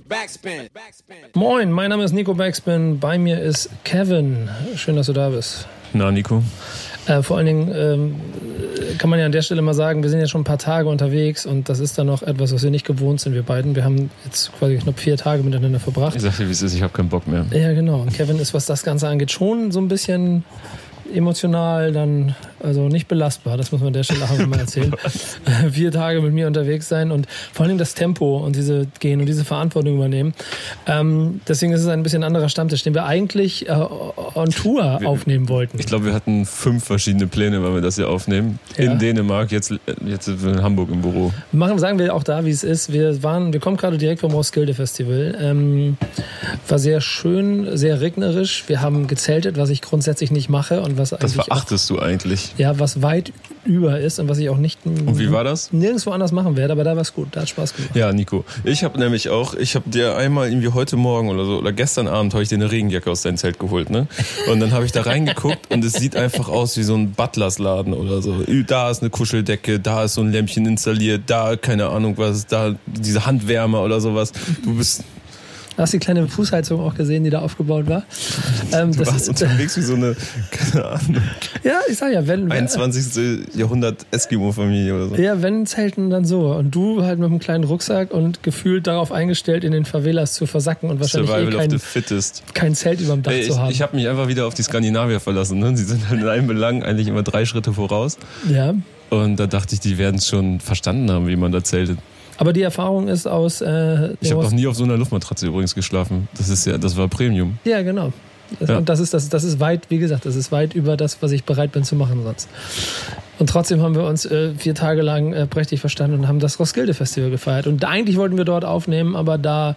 Backspin. Moin, mein Name ist Nico Backspin. Bei mir ist Kevin. Schön, dass du da bist. Na, Nico. Äh, vor allen Dingen ähm, kann man ja an der Stelle mal sagen, wir sind jetzt schon ein paar Tage unterwegs und das ist dann noch etwas, was wir nicht gewohnt sind, wir beiden. Wir haben jetzt quasi knapp vier Tage miteinander verbracht. Ich sag dir, wie es ist, ich habe keinen Bock mehr. Ja, genau. Und Kevin ist, was das Ganze angeht, schon so ein bisschen emotional dann, also nicht belastbar, das muss man an der Stelle auch mal erzählen. Vier Tage mit mir unterwegs sein und vor allem das Tempo und diese gehen und diese Verantwortung übernehmen. Ähm, deswegen ist es ein bisschen anderer Stammtisch, den wir eigentlich äh, on Tour aufnehmen wollten. Ich glaube, wir hatten fünf verschiedene Pläne, weil wir das hier aufnehmen. Ja. In Dänemark, jetzt, jetzt sind wir in Hamburg im Büro. Machen, sagen wir auch da, wie es ist. Wir waren, wir kommen gerade direkt vom Roskilde Festival. Ähm, war sehr schön, sehr regnerisch. Wir haben gezeltet, was ich grundsätzlich nicht mache und was Das eigentlich verachtest du eigentlich. Ja, was weit über ist und was ich auch nicht Und wie war das? nirgendwo anders machen werde, aber da war es gut, da hat Spaß gemacht. Ja, Nico. Ich habe nämlich auch, ich habe dir einmal irgendwie heute Morgen oder so, oder gestern Abend habe ich dir eine Regenjacke aus deinem Zelt geholt, ne? Und dann habe ich da reingeguckt und es sieht einfach aus wie so ein Butlers-Laden oder so. Da ist eine Kuscheldecke, da ist so ein Lämpchen installiert, da keine Ahnung was, da diese Handwärmer oder sowas. Du bist, Hast du die kleine Fußheizung auch gesehen, die da aufgebaut war? Ähm, du das warst ist, unterwegs wie so eine, keine Ahnung, ja, ich sag ja, wenn, 21. Jahrhundert Eskimo-Familie oder so. Ja, wenn Zelten, dann so. Und du halt mit einem kleinen Rucksack und gefühlt darauf eingestellt, in den Favelas zu versacken und wahrscheinlich Survival eh of the kein, fittest. kein Zelt überm Dach Ey, ich zu haben. ich habe mich einfach wieder auf die Skandinavier verlassen. Ne? Sie sind halt in allen Belangen eigentlich immer drei Schritte voraus. ja. Und da dachte ich, die werden es schon verstanden haben, wie man da zeltet. Aber die Erfahrung ist aus. Äh, Ich habe noch nie auf so einer Luftmatratze übrigens geschlafen. Das ist ja, das war Premium. Ja, genau. Ja. Und das ist, das, das ist weit, wie gesagt, das ist weit über das, was ich bereit bin zu machen sonst. Und trotzdem haben wir uns äh, vier Tage lang äh, prächtig verstanden und haben das Roskilde-Festival gefeiert. Und eigentlich wollten wir dort aufnehmen, aber da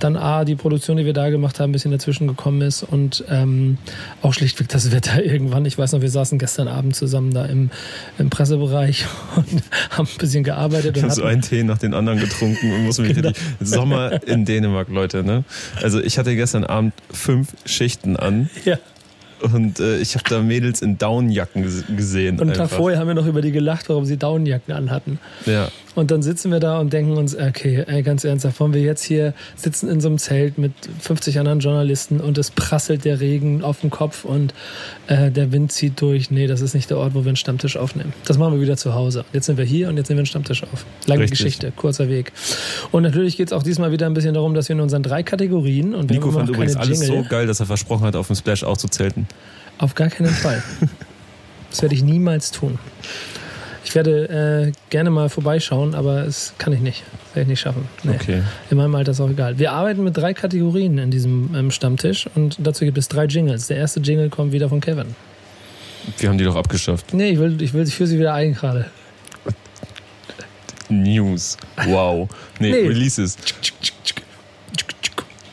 dann A, die Produktion, die wir da gemacht haben, ein bisschen dazwischen gekommen ist und ähm, auch schlichtweg das Wetter irgendwann. Ich weiß noch, wir saßen gestern Abend zusammen da im, im Pressebereich und haben ein bisschen gearbeitet. Ich habe so einen Tee nach den anderen getrunken und muss mich Genau. richtig. Sommer in Dänemark, Leute, ne? Also ich hatte gestern Abend fünf Schichten an ja. Und äh, ich habe da Mädels in Downjacken ges- gesehen. Und vorher haben wir noch über die gelacht, warum sie Daunenjacken anhatten. Ja. Und dann sitzen wir da und denken uns, okay, ey, ganz ernsthaft, wollen wir jetzt hier sitzen in so einem Zelt mit 50 anderen Journalisten und es prasselt der Regen auf den Kopf und äh, der Wind zieht durch. Nee, das ist nicht der Ort, wo wir einen Stammtisch aufnehmen. Das machen wir wieder zu Hause. Jetzt sind wir hier und jetzt nehmen wir einen Stammtisch auf. Lange Richtig. Geschichte, kurzer Weg. Und natürlich geht es auch diesmal wieder ein bisschen darum, dass wir in unseren drei Kategorien und wir Nico fand übrigens alles Jingle, so geil, dass er versprochen hat, auf dem Splash auch zu zelten. auf gar keinen Fall. Das werde ich niemals tun. Ich werde äh, gerne mal vorbeischauen, aber es kann ich nicht. Das werde ich nicht schaffen. Nee. Okay. In meinem Alter ist auch egal. Wir arbeiten mit drei Kategorien in diesem ähm, Stammtisch und dazu gibt es drei Jingles. Der erste Jingle kommt wieder von Kevin. Wir haben die doch abgeschafft. Nee, ich will, ich will führe sie wieder ein gerade. News. Wow. Nee, Nee. Releases.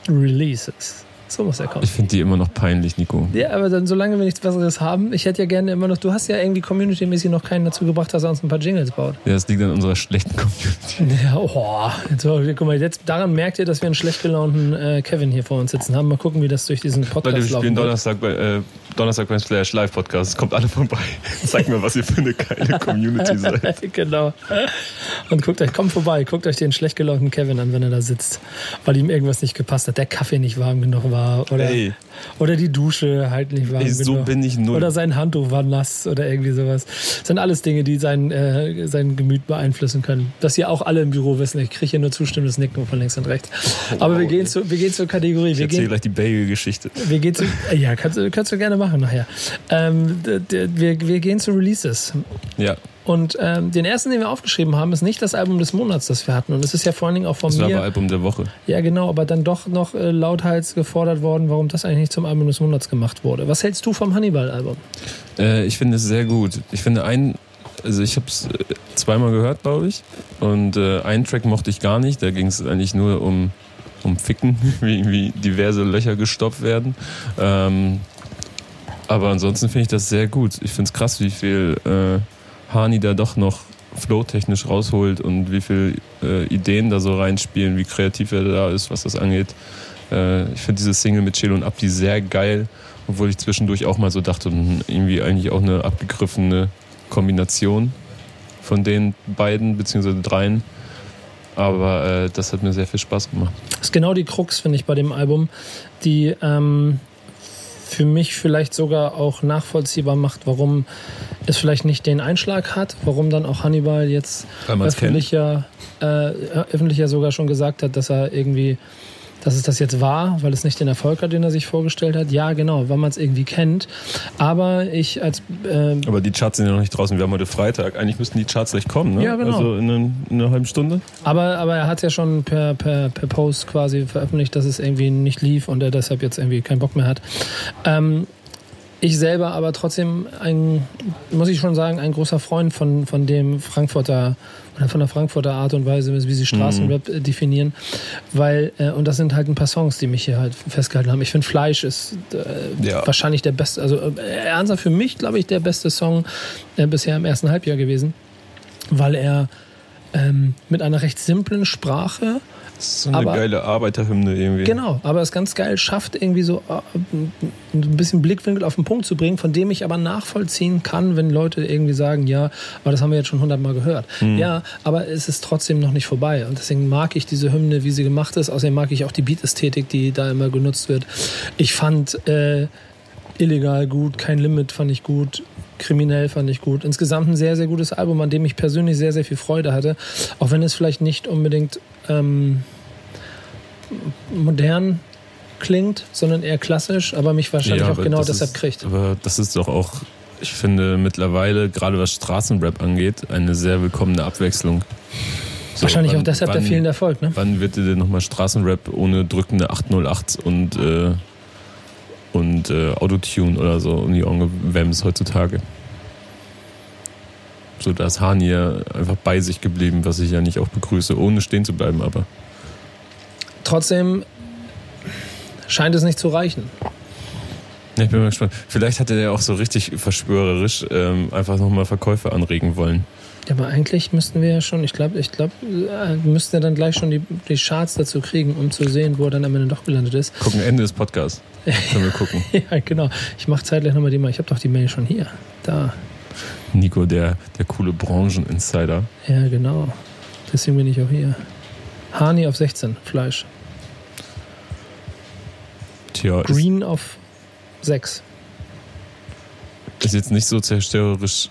Releases. So muss er kommen. Ich finde die immer noch peinlich, Nico. Ja, aber dann, solange wir nichts Besseres haben, ich hätte ja gerne immer noch, du hast ja irgendwie community-mäßig noch keinen dazu gebracht, dass er uns ein paar Jingles baut. Ja, das liegt an unserer schlechten Community. Ja, oh, jetzt, guck mal, jetzt, daran merkt ihr, dass wir einen schlecht gelaunten äh, Kevin hier vor uns sitzen haben. Mal gucken, wie das durch diesen Leute, Podcast wir spielen. Donnerstag bei, äh, Donnerstag beim Slash Live Podcast. Kommt alle vorbei. Zeigt mir, was ihr für eine geile Community seid. genau. Und guckt euch, kommt vorbei, guckt euch den schlecht gelaunten Kevin an, wenn er da sitzt, weil ihm irgendwas nicht gepasst hat, der Kaffee nicht warm genug war oder, Ey. oder die Dusche halt nicht warm Ey, so genug. bin ich null. Oder sein Handtuch war nass oder irgendwie sowas. Das sind alles Dinge, die sein, äh, sein Gemüt beeinflussen können. Das hier auch alle im Büro wissen. Ich kriege hier nur zustimmendes Nicken von links und rechts. Aber wir gehen, zu, wir gehen zur Kategorie. Ich Wir erzähle gehen, gleich die Bagel-Geschichte. wir gehen zu, ja, kannst, du- kannst du gerne machen nachher. Ähm, wir, wir gehen zu Releases. Ja, Und ähm, den ersten, den wir aufgeschrieben haben, ist nicht das Album des Monats, das wir hatten. Und es ist ja vor allen Dingen auch von das war aber mir. Album der Woche. Ja, genau, aber dann doch noch äh, lauthals gefordert worden, warum das eigentlich nicht zum Album des Monats gemacht wurde. Was hältst du vom Hannibal-Album? Äh, ich finde es sehr gut. Ich finde ein, also ich habe es zweimal gehört, glaube ich. Und äh, einen Track mochte ich gar nicht. Da ging es eigentlich nur um, um Ficken, wie irgendwie diverse Löcher gestopft werden. Ähm, aber ansonsten finde ich das sehr gut. Ich finde es krass, wie viel äh, Hani da doch noch flow-technisch rausholt und wie viel äh, Ideen da so reinspielen, wie kreativ er da ist, was das angeht. Äh, ich finde diese Single mit Chill und Abdi sehr geil, obwohl ich zwischendurch auch mal so dachte, hm, irgendwie eigentlich auch eine abgegriffene Kombination von den beiden beziehungsweise dreien. Aber äh, das hat mir sehr viel Spaß gemacht. Das ist genau die Krux, finde ich, bei dem Album, die ähm, für mich vielleicht sogar auch nachvollziehbar macht, warum es vielleicht nicht den Einschlag hat, warum dann auch Hannibal jetzt öffentlich ja, äh, öffentlich ja sogar schon gesagt hat, dass er irgendwie dass es das jetzt war, weil es nicht den Erfolg hat, den er sich vorgestellt hat. Ja, genau, weil man es irgendwie kennt. Aber ich als. Äh Aber die Charts sind ja noch nicht draußen. Wir haben heute Freitag. Eigentlich müssten die Charts gleich kommen, ne? Ja, genau. Also in, eine, in einer halben Stunde. Aber, aber er hat ja schon per, per, per Post quasi veröffentlicht, dass es irgendwie nicht lief und er deshalb jetzt irgendwie keinen Bock mehr hat. Ähm, ich selber aber trotzdem ein, muss ich schon sagen, ein großer Freund von, von dem Frankfurter oder von der Frankfurter Art und Weise, wie sie Straßenrap mhm. definieren. Weil, äh, und das sind halt ein paar Songs, die mich hier halt festgehalten haben. Ich finde Fleisch ist äh, ja. wahrscheinlich der beste, also äh, ernsthaft für mich, glaube ich, der beste Song äh, bisher im ersten Halbjahr gewesen. Weil er ähm, mit einer recht simplen Sprache so eine aber, geile Arbeiterhymne irgendwie. Genau, aber es ganz geil schafft, irgendwie so äh, ein bisschen Blickwinkel auf den Punkt zu bringen, von dem ich aber nachvollziehen kann, wenn Leute irgendwie sagen, ja, aber das haben wir jetzt schon hundertmal gehört. Mhm. Ja, aber es ist trotzdem noch nicht vorbei. Und deswegen mag ich diese Hymne, wie sie gemacht ist. Außerdem mag ich auch die Beat-Ästhetik, die da immer genutzt wird. Ich fand äh, illegal gut, kein Limit fand ich gut. Kriminell fand ich gut. Insgesamt ein sehr, sehr gutes Album, an dem ich persönlich sehr, sehr viel Freude hatte. Auch wenn es vielleicht nicht unbedingt ähm, modern klingt, sondern eher klassisch, aber mich wahrscheinlich ja, auch genau deshalb ist, kriegt. Aber das ist doch auch, ich finde mittlerweile, gerade was Straßenrap angeht, eine sehr willkommene Abwechslung. So, wahrscheinlich wann, auch deshalb wann, der fehlende Erfolg, ne? Wann wird dir denn nochmal Straßenrap ohne drückende 808 und, äh, und äh, Autotune oder so um die Ohren gewämst heutzutage? So, da ist Hani einfach bei sich geblieben, was ich ja nicht auch begrüße, ohne stehen zu bleiben, aber. Trotzdem scheint es nicht zu reichen. ich bin mal gespannt. Vielleicht hatte er auch so richtig verschwörerisch ähm, einfach nochmal Verkäufe anregen wollen. Ja, aber eigentlich müssten wir ja schon, ich glaube, ich glaube, äh, müssten ja dann gleich schon die, die Charts dazu kriegen, um zu sehen, wo er dann am Ende doch gelandet ist. Gucken Ende des Podcasts. Können wir gucken. ja, genau. Ich mache zeitgleich nochmal die Mail. Ich habe doch die Mail schon hier. Da. Nico, der, der coole Brancheninsider. Ja, genau. Deswegen bin ich auch hier. Hani auf 16, Fleisch. Tja, Green auf 6. Ist jetzt nicht so zerstörerisch,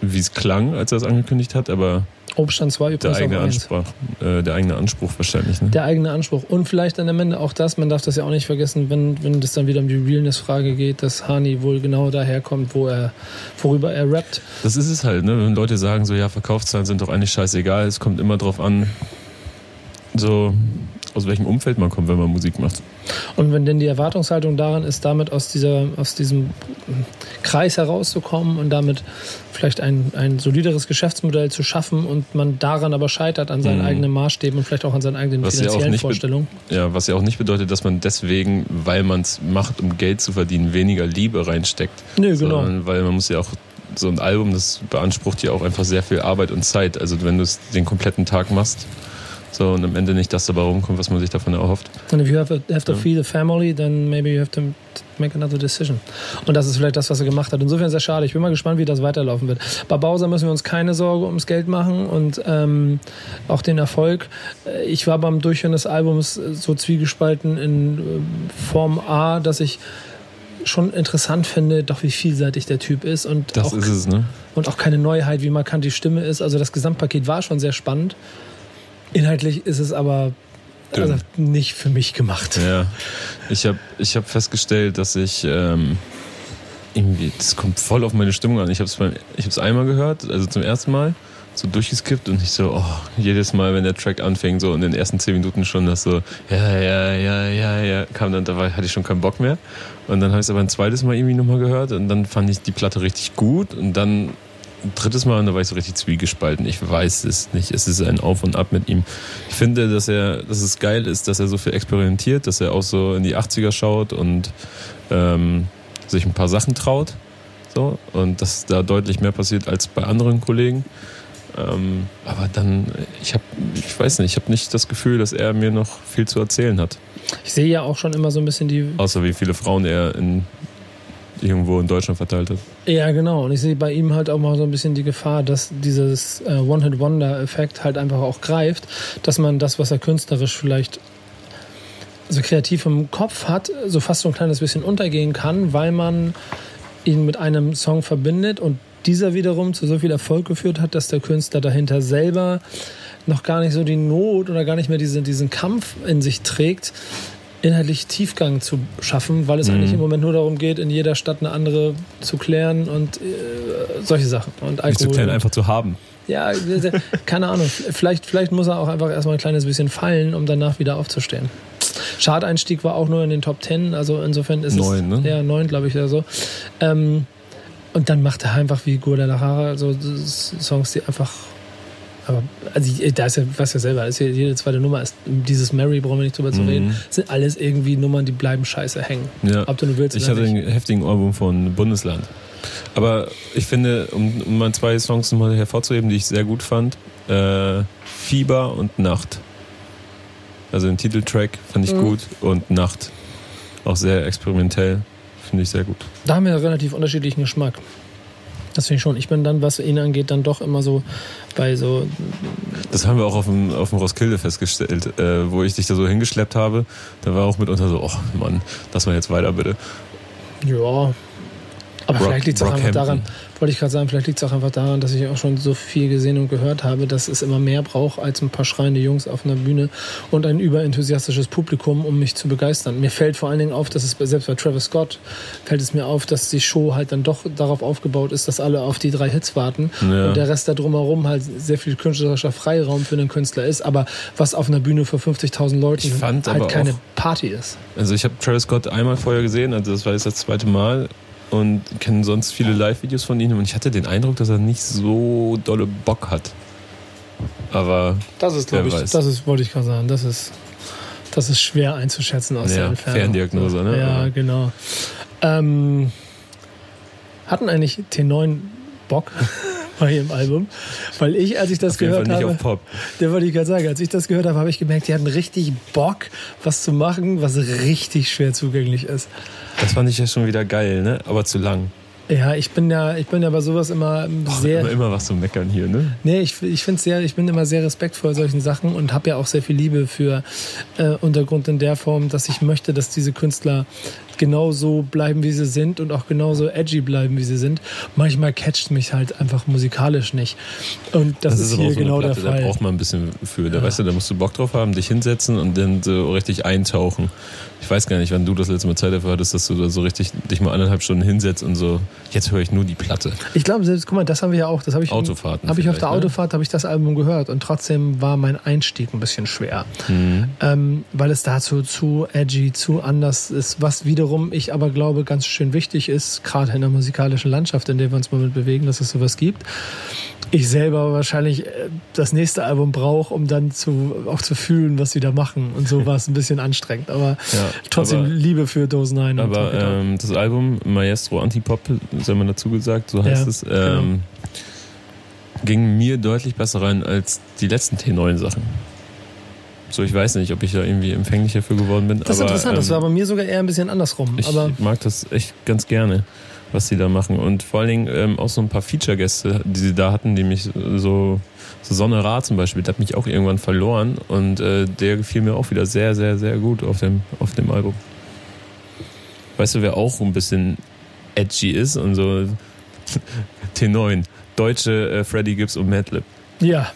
wie es klang, als er es angekündigt hat, aber Obstand 2 der eigene, Anspruch, äh, der eigene Anspruch wahrscheinlich. Ne? Der eigene Anspruch. Und vielleicht dann am Ende auch das, man darf das ja auch nicht vergessen, wenn, wenn das dann wieder um die Realness-Frage geht, dass Hani wohl genau daherkommt, wo er, worüber er rappt. Das ist es halt, ne? wenn Leute sagen, so ja, Verkaufszahlen sind doch eigentlich scheißegal, es kommt immer drauf an, so aus welchem Umfeld man kommt, wenn man Musik macht. Und wenn denn die Erwartungshaltung daran ist, damit aus, dieser, aus diesem Kreis herauszukommen und damit vielleicht ein, ein solideres Geschäftsmodell zu schaffen und man daran aber scheitert an seinen mhm. eigenen Maßstäben und vielleicht auch an seinen eigenen was finanziellen ja Vorstellungen. Ja, was ja auch nicht bedeutet, dass man deswegen, weil man es macht, um Geld zu verdienen, weniger Liebe reinsteckt. Nö, genau. Weil man muss ja auch so ein Album, das beansprucht ja auch einfach sehr viel Arbeit und Zeit. Also wenn du es den kompletten Tag machst, so, und am Ende nicht das dabei rumkommt, was man sich davon erhofft. And if you have, a, have to ja. feed a family, then maybe you have to make another decision. Und das ist vielleicht das, was er gemacht hat. Insofern sehr schade. Ich bin mal gespannt, wie das weiterlaufen wird. Bei Bowser müssen wir uns keine Sorge ums Geld machen und ähm, auch den Erfolg. Ich war beim Durchhören des Albums so zwiegespalten in äh, Form A, dass ich schon interessant finde, doch wie vielseitig der Typ ist und das auch, ist es, ne? und auch keine Neuheit, wie markant die Stimme ist. Also das Gesamtpaket war schon sehr spannend. Inhaltlich ist es aber also nicht für mich gemacht. Ja, ich habe ich hab festgestellt, dass ich ähm, irgendwie, das kommt voll auf meine Stimmung an. Ich habe es einmal gehört, also zum ersten Mal, so durchgeskippt und ich so, oh, jedes Mal, wenn der Track anfing, so in den ersten zehn Minuten schon, das so, ja, ja, ja, ja, ja, kam dann, da hatte ich schon keinen Bock mehr. Und dann habe ich es aber ein zweites Mal irgendwie nochmal gehört und dann fand ich die Platte richtig gut und dann drittes Mal und da war ich so richtig zwiegespalten. Ich weiß es nicht. Es ist ein Auf und Ab mit ihm. Ich finde, dass er, dass es geil ist, dass er so viel experimentiert, dass er auch so in die 80er schaut und ähm, sich ein paar Sachen traut. So, und dass da deutlich mehr passiert als bei anderen Kollegen. Ähm, aber dann, ich habe, ich weiß nicht, ich habe nicht das Gefühl, dass er mir noch viel zu erzählen hat. Ich sehe ja auch schon immer so ein bisschen die. Außer wie viele Frauen er in irgendwo in Deutschland verteilt hat. Ja, genau. Und ich sehe bei ihm halt auch mal so ein bisschen die Gefahr, dass dieses äh, One-Hit-Wonder-Effekt halt einfach auch greift, dass man das, was er künstlerisch vielleicht so kreativ im Kopf hat, so fast so ein kleines bisschen untergehen kann, weil man ihn mit einem Song verbindet und dieser wiederum zu so viel Erfolg geführt hat, dass der Künstler dahinter selber noch gar nicht so die Not oder gar nicht mehr diesen, diesen Kampf in sich trägt, inhaltlich Tiefgang zu schaffen, weil es mhm. eigentlich im Moment nur darum geht, in jeder Stadt eine andere zu klären und äh, solche Sachen. Und Alkohol. Nicht zu klären, einfach zu haben. Ja, keine Ahnung. Vielleicht, vielleicht muss er auch einfach erstmal ein kleines bisschen fallen, um danach wieder aufzustehen. Schadeinstieg war auch nur in den Top Ten, also insofern ist neun, es. Ne? Ja, neun, glaube ich, oder so. Ähm, und dann macht er einfach wie Guadalajara so Songs, die einfach. Aber also da ist ja, was ja selber, ist ja, jede zweite Nummer ist dieses Mary, brauchen wir nicht drüber zu mhm. reden, sind alles irgendwie Nummern, die bleiben scheiße hängen. Ja. Ob du nur willst. Ich hatte nicht. einen heftigen Album von Bundesland. Aber ich finde, um, um mal zwei Songs nochmal hervorzuheben, die ich sehr gut fand, äh, Fieber und Nacht. Also den Titeltrack fand ich mhm. gut und Nacht auch sehr experimentell. Finde ich sehr gut. Da haben wir einen relativ unterschiedlichen Geschmack. Das finde ich schon. Ich bin dann, was ihn angeht, dann doch immer so bei so. Das haben wir auch auf dem, auf dem Roskilde festgestellt, äh, wo ich dich da so hingeschleppt habe. Da war auch mitunter so, oh Mann, lass mal jetzt weiter bitte. Ja, aber Rock, vielleicht liegt es auch einfach daran, wollte ich gerade sagen, vielleicht liegt es auch einfach daran, dass ich auch schon so viel gesehen und gehört habe, dass es immer mehr braucht als ein paar schreiende Jungs auf einer Bühne und ein überenthusiastisches Publikum, um mich zu begeistern. Mir fällt vor allen Dingen auf, dass es selbst bei Travis Scott fällt es mir auf, dass die Show halt dann doch darauf aufgebaut ist, dass alle auf die drei Hits warten ja. und der Rest da drumherum halt sehr viel künstlerischer Freiraum für den Künstler ist, aber was auf einer Bühne für 50.000 Leuten halt keine auch, Party ist. Also ich habe Travis Scott einmal vorher gesehen, also das war jetzt das zweite Mal und kenne sonst viele Live-Videos von ihm und ich hatte den Eindruck, dass er nicht so dolle Bock hat. Aber das ist, glaube ich, weiß. das ist, wollte ich gerade sagen, das ist, das ist schwer einzuschätzen aus ja, der Entfernung. Ferndiagnose, ne? Ja, genau. Ähm, hatten eigentlich T9 Bock bei ihrem Album? Weil ich, als ich das auf gehört habe, der wollte ich gerade sagen, als ich das gehört habe, habe ich gemerkt, die hatten richtig Bock, was zu machen, was richtig schwer zugänglich ist. Das fand ich ja schon wieder geil, ne? Aber zu lang. Ja, ich bin ja, ich bin ja bei sowas immer Boah, sehr. Immer, immer was zu meckern hier, ne? Nee, ich, ich finde sehr, ich bin immer sehr respektvoll solchen Sachen und habe ja auch sehr viel Liebe für äh, Untergrund in der Form, dass ich möchte, dass diese Künstler genauso bleiben, wie sie sind und auch genauso edgy bleiben, wie sie sind. Manchmal catcht mich halt einfach musikalisch nicht. Und das, das ist, ist hier so genau Platte, der Fall. Da braucht man ein bisschen für. Da ja. weißt du, da musst du Bock drauf haben, dich hinsetzen und dann so richtig eintauchen. Ich weiß gar nicht, wann du das letzte Mal Zeit dafür hattest, dass du da so richtig dich mal anderthalb Stunden hinsetzt und so, jetzt höre ich nur die Platte. Ich glaube, selbst, guck mal, das haben wir ja auch. Das habe ich, Autofahrten hab ich auf der ne? Autofahrt habe ich das Album gehört und trotzdem war mein Einstieg ein bisschen schwer. Mhm. Ähm, weil es dazu zu edgy, zu anders ist, was wiederum ich aber glaube ganz schön wichtig ist, gerade in der musikalischen Landschaft, in der wir uns mal bewegen, dass es sowas gibt ich selber wahrscheinlich äh, das nächste Album brauche, um dann zu, auch zu fühlen, was sie da machen. Und so war es ein bisschen anstrengend. Aber ja, trotzdem aber, Liebe für Dose 9. Aber ähm, das Album Maestro Antipop, sei mal dazu gesagt, so heißt ja, es, ähm, genau. ging mir deutlich besser rein als die letzten T9-Sachen. So, ich weiß nicht, ob ich da irgendwie empfänglicher für geworden bin. Das ist aber, interessant, ähm, das war bei mir sogar eher ein bisschen andersrum. Ich mag das echt ganz gerne was sie da machen. Und vor allen Dingen ähm, auch so ein paar Feature-Gäste, die sie da hatten, die mich so, so Sonne Ra zum Beispiel, der hat mich auch irgendwann verloren und äh, der gefiel mir auch wieder sehr, sehr, sehr gut auf dem, auf dem Album. Weißt du, wer auch ein bisschen edgy ist und so T9, deutsche äh, Freddie Gibbs und Madlib. Ja.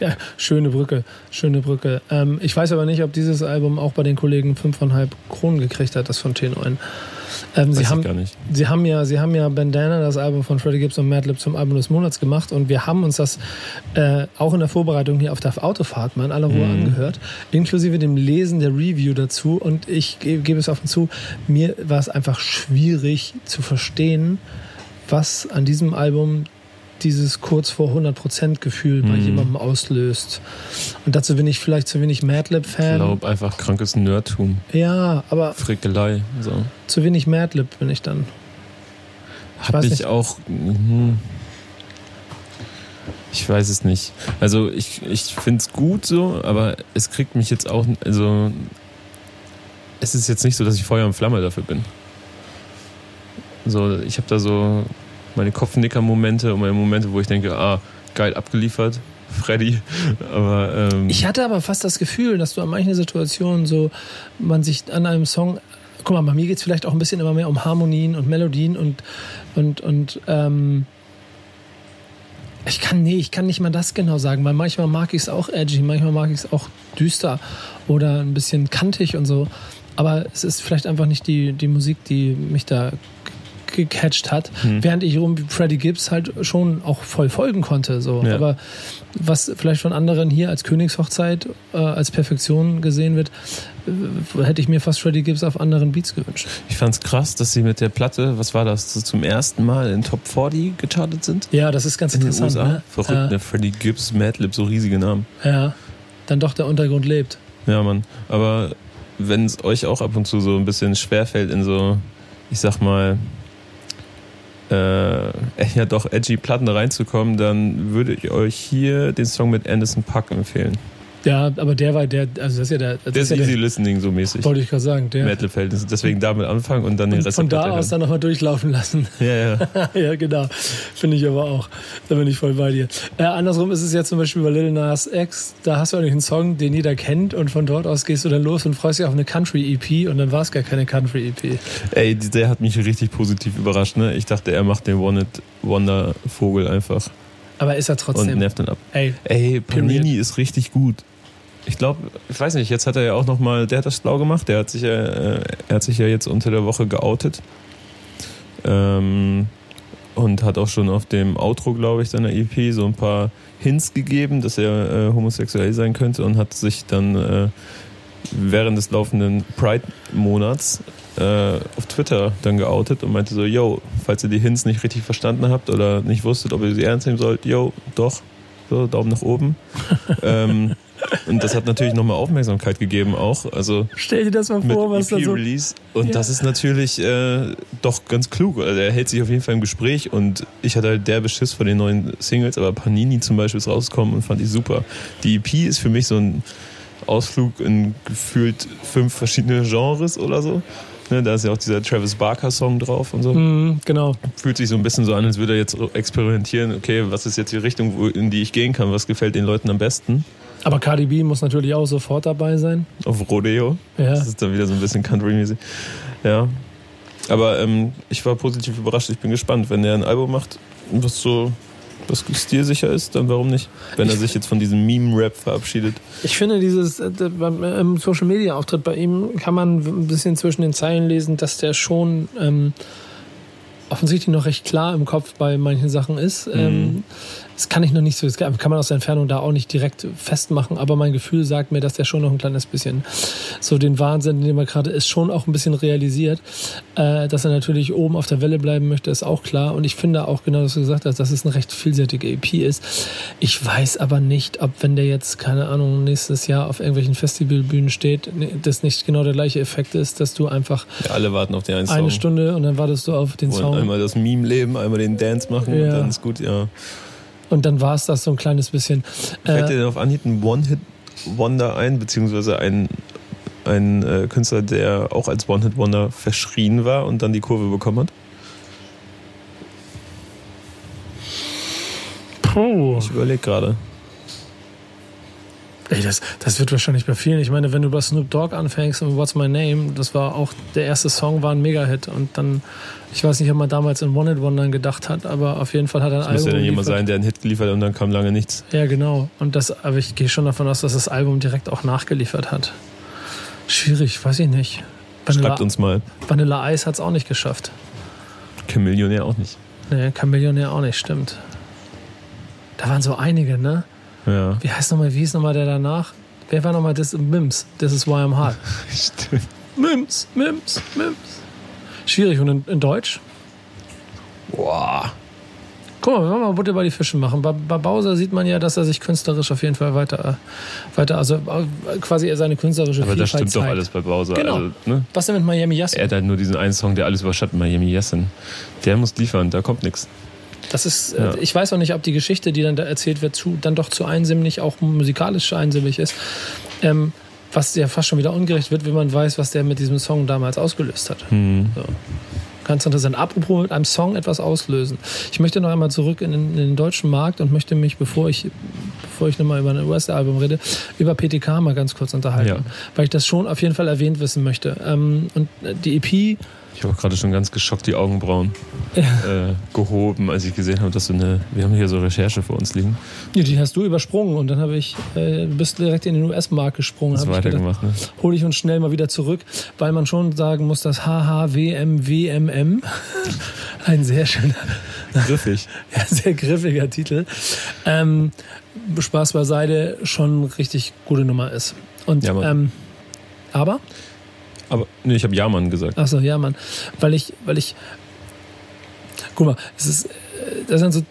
Ja, schöne Brücke, schöne Brücke. Ähm, ich weiß aber nicht, ob dieses Album auch bei den Kollegen 5,5 Kronen gekriegt hat, das von T9. Ähm, sie, haben, sie, haben ja, sie haben ja Bandana, das Album von Freddie Gibbs und Madlib, zum Album des Monats gemacht und wir haben uns das äh, auch in der Vorbereitung hier auf der Autofahrt mal in aller Ruhe mhm. angehört, inklusive dem Lesen der Review dazu und ich gebe es offen zu, mir war es einfach schwierig zu verstehen, was an diesem Album dieses kurz vor 100% Gefühl mhm. bei jemandem auslöst. Und dazu bin ich vielleicht zu wenig Madlib-Fan. Ich glaube, einfach krankes Nerdtum. Ja, aber. Frickelei. So. Zu wenig Madlib bin ich dann. Ich Hab ich auch. Mh, ich weiß es nicht. Also ich, ich finde es gut so, aber es kriegt mich jetzt auch. Also es ist jetzt nicht so, dass ich Feuer und Flamme dafür bin. So, ich habe da so meine Kopfnicker-Momente und meine Momente, wo ich denke, ah, geil abgeliefert, Freddy. Aber ähm, ich hatte aber fast das Gefühl, dass du an manchen Situationen so man sich an einem Song guck mal, bei mir geht es vielleicht auch ein bisschen immer mehr um Harmonien und Melodien und und und ähm, ich kann, nee, ich kann nicht mal das genau sagen, weil manchmal mag ich es auch edgy, manchmal mag ich es auch düster oder ein bisschen kantig und so. Aber es ist vielleicht einfach nicht die, die Musik, die mich da gecatcht hat, hm. während ich um Freddie Gibbs halt schon auch voll folgen konnte. So. Ja. Aber was vielleicht von anderen hier als Königshochzeit, äh, als Perfektion gesehen wird, äh, hätte ich mir fast Freddie Gibbs auf anderen Beats gewünscht. Ich fand es krass, dass sie mit der Platte, was war das, zum ersten Mal in Top 40 gechartet sind? Ja, das ist ganz in interessant. Ne? Verrückt, ja. ne? Freddie Gibbs, Madlib, so riesige Namen. Ja, dann doch der Untergrund lebt. Ja, Mann. Aber wenn es euch auch ab und zu so ein bisschen schwerfällt in so, ich sag mal, ja doch edgy Platten reinzukommen, dann würde ich euch hier den Song mit Anderson Puck empfehlen. Ja, aber der war der, also das ist ja der. Das der ist, ist ja easy der, listening so mäßig. Wollte ich gerade sagen. Der. Metal-Verhältnis. Deswegen damit anfangen und dann den Rest Von da aus dann nochmal durchlaufen lassen. Ja, ja. ja, genau. Finde ich aber auch. Da bin ich voll bei dir. Äh, andersrum ist es ja zum Beispiel bei Little Nas X, da hast du eigentlich einen Song, den jeder kennt und von dort aus gehst du dann los und freust dich auf eine Country-EP und dann war es gar keine Country-EP. Ey, der hat mich richtig positiv überrascht. Ne? Ich dachte, er macht den One-It-Wonder-Vogel einfach. Aber ist er trotzdem. Und nervt dann ab. Ey, Ey Panini Period. ist richtig gut ich glaube, ich weiß nicht, jetzt hat er ja auch nochmal, der hat das schlau gemacht, der hat sich ja, äh, er hat sich ja jetzt unter der Woche geoutet. Ähm, und hat auch schon auf dem Outro, glaube ich, seiner EP so ein paar Hints gegeben, dass er äh, homosexuell sein könnte und hat sich dann äh, während des laufenden Pride-Monats äh, auf Twitter dann geoutet und meinte so, yo, falls ihr die Hints nicht richtig verstanden habt oder nicht wusstet, ob ihr sie ernst nehmen sollt, yo, doch, so, Daumen nach oben. ähm, und das hat natürlich nochmal Aufmerksamkeit gegeben auch. Also Stell dir das mal vor, was da so... Release. Und ja. das ist natürlich äh, doch ganz klug. Also er hält sich auf jeden Fall im Gespräch und ich hatte halt der Beschiss von den neuen Singles, aber Panini zum Beispiel ist rausgekommen und fand ich super. Die EP ist für mich so ein Ausflug in gefühlt fünf verschiedene Genres oder so. Ne, da ist ja auch dieser Travis Barker-Song drauf und so. Mm, genau. Fühlt sich so ein bisschen so an, als würde er jetzt experimentieren, okay, was ist jetzt die Richtung, in die ich gehen kann, was gefällt den Leuten am besten. Aber Cardi B muss natürlich auch sofort dabei sein. Auf Rodeo. Ja. Das ist dann wieder so ein bisschen Country-mäßig. Ja. Aber ähm, ich war positiv überrascht. Ich bin gespannt, wenn er ein Album macht, was so was stilsicher ist, dann warum nicht? Wenn er sich jetzt von diesem Meme-Rap verabschiedet. Ich finde, dieses äh, beim Social Media Auftritt bei ihm kann man ein bisschen zwischen den Zeilen lesen, dass der schon ähm, offensichtlich noch recht klar im Kopf bei manchen Sachen ist. Mhm. Ähm, das kann ich noch nicht so, das kann man aus der Entfernung da auch nicht direkt festmachen, aber mein Gefühl sagt mir, dass der schon noch ein kleines bisschen so den Wahnsinn, den er gerade ist, schon auch ein bisschen realisiert. Äh, dass er natürlich oben auf der Welle bleiben möchte, ist auch klar. Und ich finde auch genau, was du gesagt hast, dass es eine recht vielseitige EP ist. Ich weiß aber nicht, ob wenn der jetzt, keine Ahnung, nächstes Jahr auf irgendwelchen Festivalbühnen steht, das nicht genau der gleiche Effekt ist, dass du einfach ja, alle warten auf den einen Song. eine Stunde und dann wartest du auf den Song. Einmal das Meme leben, einmal den Dance machen ja. und dann ist gut, ja. Und dann war es das so ein kleines bisschen. Fällt äh, dir denn auf Anhieb ein One-Hit-Wonder ein, beziehungsweise ein, ein äh, Künstler, der auch als One-Hit-Wonder verschrien war und dann die Kurve bekommen hat? Puh. Ich überlege gerade. Ey, das, das wird wahrscheinlich bei vielen. Ich meine, wenn du bei Snoop Dogg anfängst und What's My Name, das war auch, der erste Song war ein Mega-Hit. Und dann, ich weiß nicht, ob man damals in One Hit Wondern gedacht hat, aber auf jeden Fall hat er ein das Album. Muss ja dann jemand sein, der einen Hit geliefert hat und dann kam lange nichts. Ja, genau. Und das, aber ich gehe schon davon aus, dass das Album direkt auch nachgeliefert hat. Schwierig, weiß ich nicht. Vanilla, Schreibt uns mal. Vanilla Ice hat es auch nicht geschafft. Kein Millionär auch nicht. Nee, kein Millionär auch nicht, stimmt. Da waren so einige, ne? Ja. Wie heißt nochmal, wie ist nochmal der danach? Wer war nochmal das? Mims. Das ist why I'm hard. Stimmt. Mims, Mims, Mims. Schwierig. Und in, in Deutsch? Boah. Guck mal, wir wollen mal Butter bei die Fische machen. Bei, bei Bowser sieht man ja, dass er sich künstlerisch auf jeden Fall weiter, weiter also äh, quasi seine künstlerische Aber Vielfalt das stimmt zeigt. doch alles bei Bowser. Genau. Also, ne? Was denn mit Miami Yassin? Er hat halt nur diesen einen Song, der alles überschattet, Miami Yassin. Der muss liefern, da kommt nichts. Das ist, äh, ja. ich weiß auch nicht, ob die Geschichte, die dann da erzählt wird, zu, dann doch zu einsimmig, auch musikalisch einsimmig ist. Ähm, was ja fast schon wieder ungerecht wird, wenn man weiß, was der mit diesem Song damals ausgelöst hat. Mhm. So. ganz interessant. Apropos mit einem Song etwas auslösen. Ich möchte noch einmal zurück in den, in den deutschen Markt und möchte mich, bevor ich, bevor ich nochmal über ein US-Album rede, über PTK mal ganz kurz unterhalten. Ja. Weil ich das schon auf jeden Fall erwähnt wissen möchte. Ähm, und die EP ich habe gerade schon ganz geschockt die Augenbrauen ja. äh, gehoben, als ich gesehen habe, dass du eine. Wir haben hier so Recherche vor uns liegen. Ja, die hast du übersprungen und dann habe ich, äh, bist direkt in den US-Markt gesprungen. Hast weitergemacht, ne? Hole ich uns schnell mal wieder zurück, weil man schon sagen muss, dass HHWMWMM ein sehr schöner. Griffig. ja, sehr griffiger Titel. Ähm, Spaß beiseite, schon richtig gute Nummer ist. Und, ja, ähm, aber? Aber nee, ich habe Ja-Mann gesagt. Achso, Ja-Mann. Weil ich, weil ich. Guck mal, es ist. Das sind so,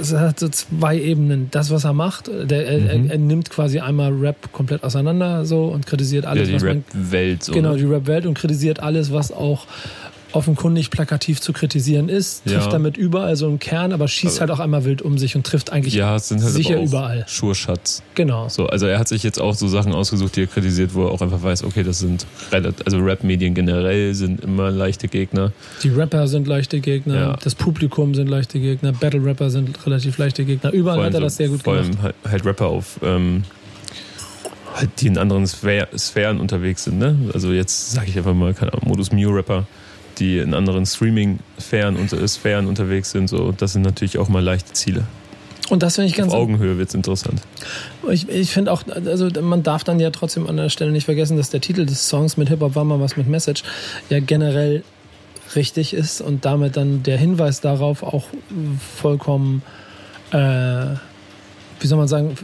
es hat so zwei Ebenen. Das, was er macht, der, er, mhm. er, er, nimmt quasi einmal Rap komplett auseinander so und kritisiert alles, ja, die Rap-Welt. So, genau, die Rap-Welt und kritisiert alles, was auch offenkundig plakativ zu kritisieren ist, trifft ja. damit überall so einen Kern, aber schießt aber halt auch einmal wild um sich und trifft eigentlich ja, halt sicher überall. Schurschatz. Genau. So, also er hat sich jetzt auch so Sachen ausgesucht, die er kritisiert, wo er auch einfach weiß, okay, das sind also Rap-Medien generell sind immer leichte Gegner. Die Rapper sind leichte Gegner, ja. das Publikum sind leichte Gegner, Battle-Rapper sind relativ leichte Gegner. Überall hat er das sehr gut vor gemacht. Vor allem halt, halt Rapper auf ähm, halt, die in anderen Sphären unterwegs sind, ne? Also jetzt sage ich einfach mal, keine Ahnung, Modus Mio Rapper die in anderen Streaming-Sphären unter, Sphären unterwegs sind. So, das sind natürlich auch mal leichte Ziele. Und das finde ich ganz. Auf Augenhöhe wird es interessant. Ich, ich finde auch, also man darf dann ja trotzdem an der Stelle nicht vergessen, dass der Titel des Songs mit Hip-Hop war mal was mit Message ja generell richtig ist und damit dann der Hinweis darauf auch vollkommen äh, wie soll man sagen,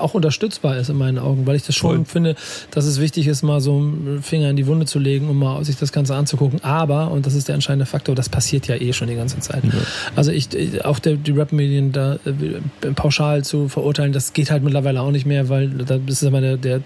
auch unterstützbar ist in meinen Augen, weil ich das schon Voll. finde, dass es wichtig ist, mal so einen Finger in die Wunde zu legen, um mal sich das Ganze anzugucken. Aber, und das ist der entscheidende Faktor, das passiert ja eh schon die ganze Zeit. Ja. Also ich, auch der, die Rap-Medien da äh, pauschal zu verurteilen, das geht halt mittlerweile auch nicht mehr, weil das ist immer der, der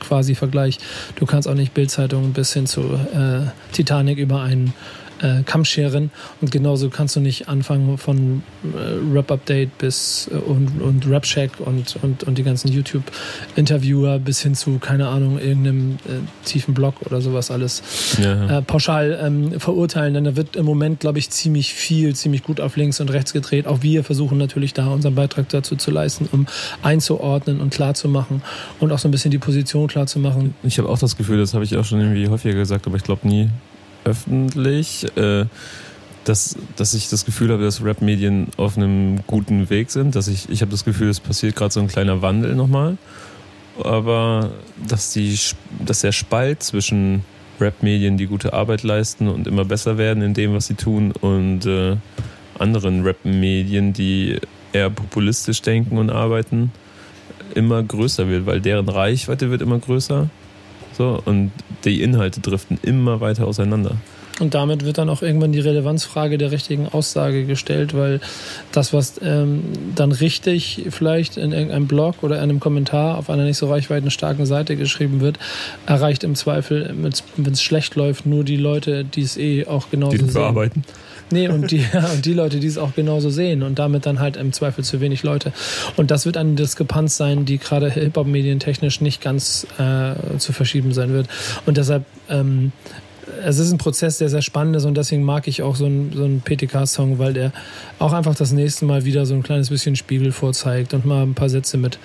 quasi Vergleich. Du kannst auch nicht Bildzeitung bis hin zu äh, Titanic über einen äh, Kamm scheren. Und genauso kannst du nicht anfangen von äh, Rap-Update bis äh, und, und Rap-Shack und, und, und die ganzen YouTube-Interviewer bis hin zu, keine Ahnung, irgendeinem äh, tiefen Blog oder sowas alles ja. Äh, pauschal ähm, verurteilen. Denn da wird im Moment, glaube ich, ziemlich viel, ziemlich gut auf links und rechts gedreht. Auch wir versuchen natürlich da unseren Beitrag dazu zu leisten, um einzuordnen und klar zu machen und auch so ein bisschen die Position klar zu machen. Ich habe auch das Gefühl, das habe ich auch schon irgendwie häufiger gesagt, aber ich glaube nie öffentlich, äh, dass, dass ich das Gefühl habe, dass Rap-Medien auf einem guten Weg sind. Dass ich, ich habe das Gefühl, es passiert gerade so ein kleiner Wandel nochmal. Aber dass, die, dass der Spalt zwischen Rap-Medien, die gute Arbeit leisten und immer besser werden in dem, was sie tun, und äh, anderen Rap-Medien, die eher populistisch denken und arbeiten, immer größer wird, weil deren Reichweite wird immer größer so, und die Inhalte driften immer weiter auseinander. Und damit wird dann auch irgendwann die Relevanzfrage der richtigen Aussage gestellt, weil das, was ähm, dann richtig vielleicht in irgendeinem Blog oder einem Kommentar auf einer nicht so reichweitenstarken Seite geschrieben wird, erreicht im Zweifel, wenn es schlecht läuft, nur die Leute, die es eh auch genauso die sehen. Bearbeiten. Nee, und die, und die Leute, die es auch genauso sehen und damit dann halt im Zweifel zu wenig Leute. Und das wird eine Diskrepanz sein, die gerade Hip-Hop-medientechnisch nicht ganz äh, zu verschieben sein wird. Und deshalb, ähm, es ist ein Prozess, der sehr spannend ist und deswegen mag ich auch so einen, so einen PTK-Song, weil der auch einfach das nächste Mal wieder so ein kleines bisschen Spiegel vorzeigt und mal ein paar Sätze mit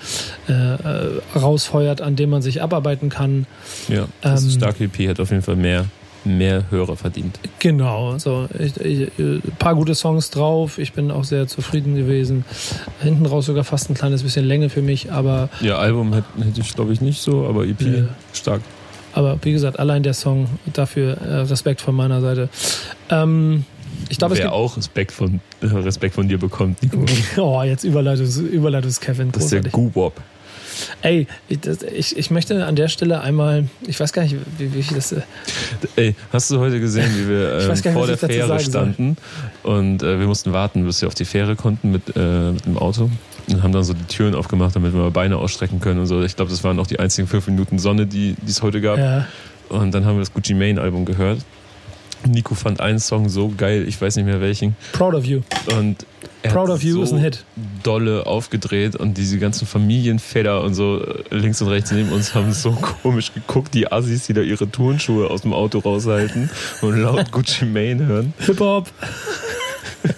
äh, äh rausfeuert, an denen man sich abarbeiten kann. Ja, das ähm, starke EP hat auf jeden Fall mehr mehr Hörer verdient. Genau, so ich, ich, ein paar gute Songs drauf. Ich bin auch sehr zufrieden gewesen. Hinten raus sogar fast ein kleines bisschen Länge für mich, aber. Ja, Album hätte, hätte ich glaube ich nicht so, aber EP äh, stark. Aber wie gesagt, allein der Song, dafür äh, Respekt von meiner Seite. Ähm, ich glaube, Wer auch Respekt von, Respekt von dir bekommt, Nico. oh, jetzt Überleitungs, Überleitungs Kevin. Das ist der Gubop. Ey, ich, ich möchte an der Stelle einmal, ich weiß gar nicht, wie, wie ich das. Äh Ey, hast du heute gesehen, wie wir ähm, nicht, vor der Fähre standen und äh, wir mussten warten, bis wir auf die Fähre konnten mit, äh, mit dem Auto und haben dann so die Türen aufgemacht, damit wir mal Beine ausstrecken können und so. Ich glaube, das waren auch die einzigen fünf Minuten Sonne, die es heute gab. Ja. Und dann haben wir das Gucci Mane Album gehört. Nico fand einen Song so geil, ich weiß nicht mehr welchen. Proud of You. Und er Proud of You so ist ein Hit. dolle aufgedreht und diese ganzen Familienväter und so äh, links und rechts neben uns haben so komisch geguckt, die Assis, die da ihre Turnschuhe aus dem Auto raushalten und laut Gucci Mane hören. Hip-Hop.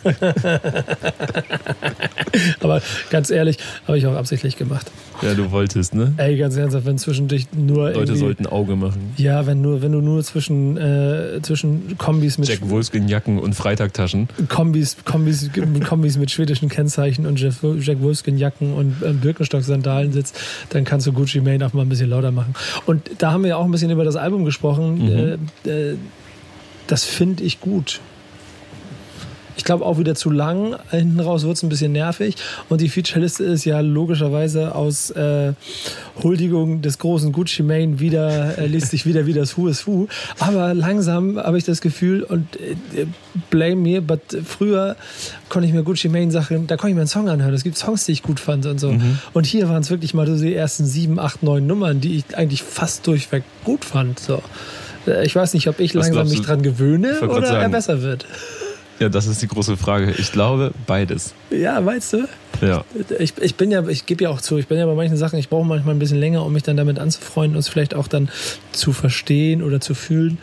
Aber ganz ehrlich, habe ich auch absichtlich gemacht. Ja, du wolltest, ne? Ey, ganz ernsthaft, wenn zwischendurch nur Leute sollten Auge machen. Ja, wenn nur, wenn du nur zwischen, äh, zwischen Kombis mit Jack Wolfskin-Jacken und Freitagtaschen. Kombis, Kombis, Kombis mit schwedischen Kennzeichen und Jeff, Jack Wolfskin Jacken und äh, Birkenstock-Sandalen sitzt, dann kannst du Gucci Mane auch mal ein bisschen lauter machen. Und da haben wir ja auch ein bisschen über das Album gesprochen. Äh, äh, das finde ich gut. Ich glaube auch wieder zu lang. Hinten raus wird es ein bisschen nervig. Und die Featureliste ist ja logischerweise aus äh, Huldigung des großen Gucci Mane wieder, äh, liest sich wieder wie das Who is Who. Aber langsam habe ich das Gefühl, und äh, blame me, but früher konnte ich mir Gucci Mane Sachen, da konnte ich mir einen Song anhören. Es gibt Songs, die ich gut fand und so. Und hier waren es wirklich mal so die ersten sieben, acht, neun Nummern, die ich eigentlich fast durchweg gut fand. So. Äh, Ich weiß nicht, ob ich Was langsam mich dran gewöhne oder er besser wird. Ja, das ist die große Frage. Ich glaube, beides. Ja, weißt du? Ja. Ich, ich bin ja, ich gebe ja auch zu, ich bin ja bei manchen Sachen, ich brauche manchmal ein bisschen länger, um mich dann damit anzufreunden und es vielleicht auch dann zu verstehen oder zu fühlen.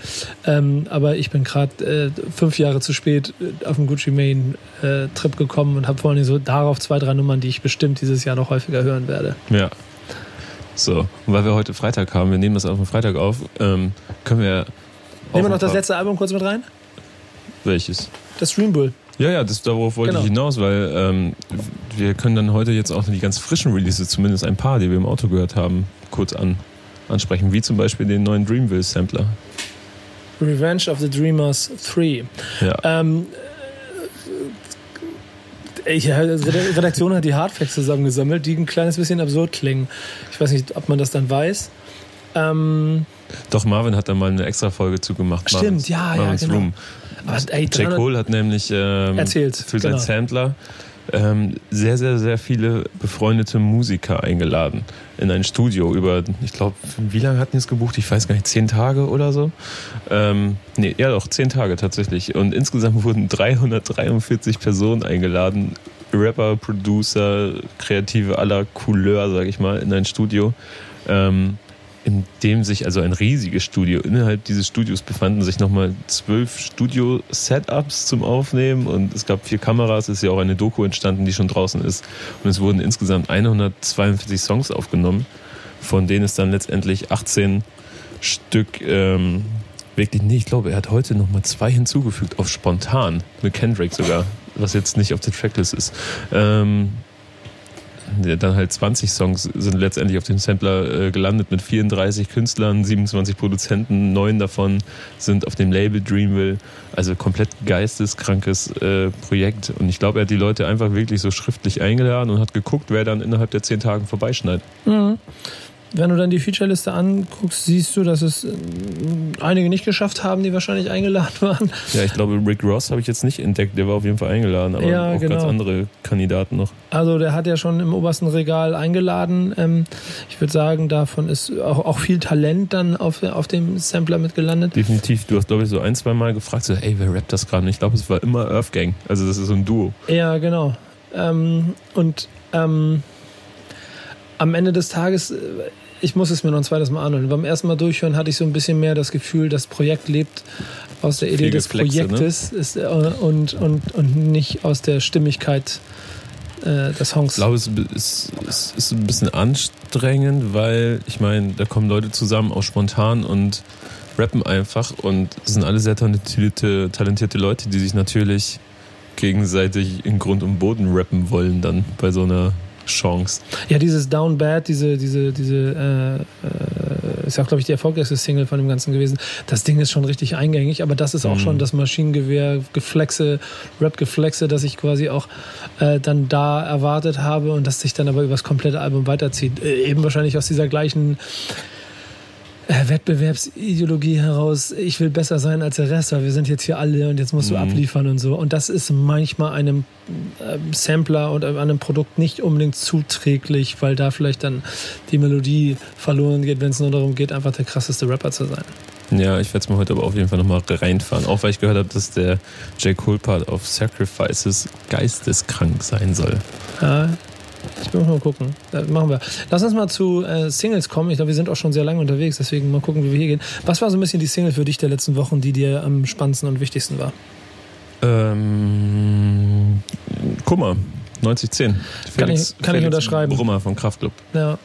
Ähm, aber ich bin gerade äh, fünf Jahre zu spät äh, auf den Gucci Mane äh, Trip gekommen und habe vor allem so darauf zwei, drei Nummern, die ich bestimmt dieses Jahr noch häufiger hören werde. Ja. So, und weil wir heute Freitag haben, wir nehmen das auf den Freitag auf, ähm, können wir. Nehmen wir noch das letzte Album kurz mit rein? Welches? Das Stream Bull. Ja, ja, das, darauf wollte Genau. ich hinaus, weil ähm, wir können dann heute jetzt auch die ganz frischen Releases, zumindest ein paar, die wir im Auto gehört haben, kurz an, ansprechen. Wie zum Beispiel den neuen Dreamville-Sampler. Revenge of the Dreamers 3. Ja. Ähm, äh, ich, die Redaktion hat die Hardfacts zusammengesammelt, die ein kleines bisschen absurd klingen. Ich weiß nicht, ob man das dann weiß. Ähm, Doch, Marvin hat da mal eine extra Folge zugemacht. Stimmt, Marvins, ja, ja, Marvins genau. Room. Aber, ey, Jack 300 Cole hat nämlich ähm, Erzählt, für genau. seinen Sampler ähm, sehr, sehr, sehr viele befreundete Musiker eingeladen in ein Studio über, ich glaube, wie lange hatten die es gebucht? Ich weiß gar nicht, zehn Tage oder so? Ähm, nee, ja doch, zehn Tage tatsächlich. Und insgesamt wurden 343 Personen eingeladen. Rapper, Producer, Kreative aller Couleur, sag ich mal, in ein Studio. Ähm, in dem sich also ein riesiges Studio, innerhalb dieses Studios befanden sich nochmal zwölf Studio-Setups zum Aufnehmen und es gab vier Kameras, es ist ja auch eine Doku entstanden, die schon draußen ist. Und es wurden insgesamt 142 Songs aufgenommen, von denen es dann letztendlich 18 Stück ähm, wirklich, nee, ich glaube, er hat heute nochmal zwei hinzugefügt, auf spontan, mit Kendrick sogar, was jetzt nicht auf der Tracklist ist. Ähm, dann halt 20 Songs sind letztendlich auf dem Sampler äh, gelandet mit 34 Künstlern, 27 Produzenten, neun davon sind auf dem Label Dreamville. Also komplett geisteskrankes äh, Projekt. Und ich glaube, er hat die Leute einfach wirklich so schriftlich eingeladen und hat geguckt, wer dann innerhalb der zehn Tagen vorbeischneidet. Mhm. Wenn du dann die Featureliste anguckst, siehst du, dass es äh, einige nicht geschafft haben, die wahrscheinlich eingeladen waren. Ja, ich glaube, Rick Ross habe ich jetzt nicht entdeckt, der war auf jeden Fall eingeladen, aber Ja, auch ganz genau. andere Kandidaten noch. Also der hat ja schon im obersten Regal eingeladen. Ähm, ich würde sagen, davon ist auch, auch viel Talent dann auf, auf dem Sampler mitgelandet. Definitiv, du hast, glaube ich, so ein, zwei Mal gefragt, so, ey, wer rappt das gerade? Ich glaube, es war immer Earth Gang. Also das ist so ein Duo. Ja, genau. Ähm, und ähm, am Ende des Tages, äh, ich muss es mir noch ein zweites Mal anhören. Beim ersten Mal durchhören hatte ich so ein bisschen mehr das Gefühl, das Projekt lebt aus der Idee des ne? Projektes ist, äh, und, und, und nicht aus der Stimmigkeit äh, des Songs. Ich glaube, es ist, es ist ein bisschen anstrengend, weil ich meine, da kommen Leute zusammen, auch spontan und rappen einfach und es sind alle sehr talentierte, talentierte Leute, die sich natürlich gegenseitig in Grund und Boden rappen wollen dann bei so einer Chance. Ja, dieses Down Bad, diese, diese, diese, äh, äh, ist ja auch, glaube ich, die erfolgreichste Single von dem Ganzen gewesen. Das Ding ist schon richtig eingängig, aber das ist auch Mhm. schon das Maschinengewehr, Geflexe, Rap-Geflexe, das ich quasi auch äh, dann da erwartet habe und das sich dann aber über das komplette Album weiterzieht. Äh, eben wahrscheinlich aus dieser gleichen Wettbewerbsideologie heraus, ich will besser sein als der Rest, weil wir sind jetzt hier alle und jetzt musst du Mhm. abliefern und so. Und das ist manchmal einem ähm, Sampler und einem Produkt nicht unbedingt zuträglich, weil da vielleicht dann die Melodie verloren geht, wenn es nur darum geht, einfach der krasseste Rapper zu sein. Ja, ich werde es mir heute aber auf jeden Fall nochmal reinfahren. Auch weil ich gehört habe, dass der J. Cole Part auf Sacrifices geisteskrank sein soll. Ja, ich will mal gucken. Das machen wir. Lass uns mal zu äh, Singles kommen. Ich glaube, wir sind auch schon sehr lange unterwegs, deswegen mal gucken, wie wir hier gehen. Was war so ein bisschen die Single für dich der letzten Wochen, die dir am spannendsten und wichtigsten war? Ähm, Kummer, 9010. Kann ich- kann ich unterschreiben. Brummer von Kraftclub. Ja,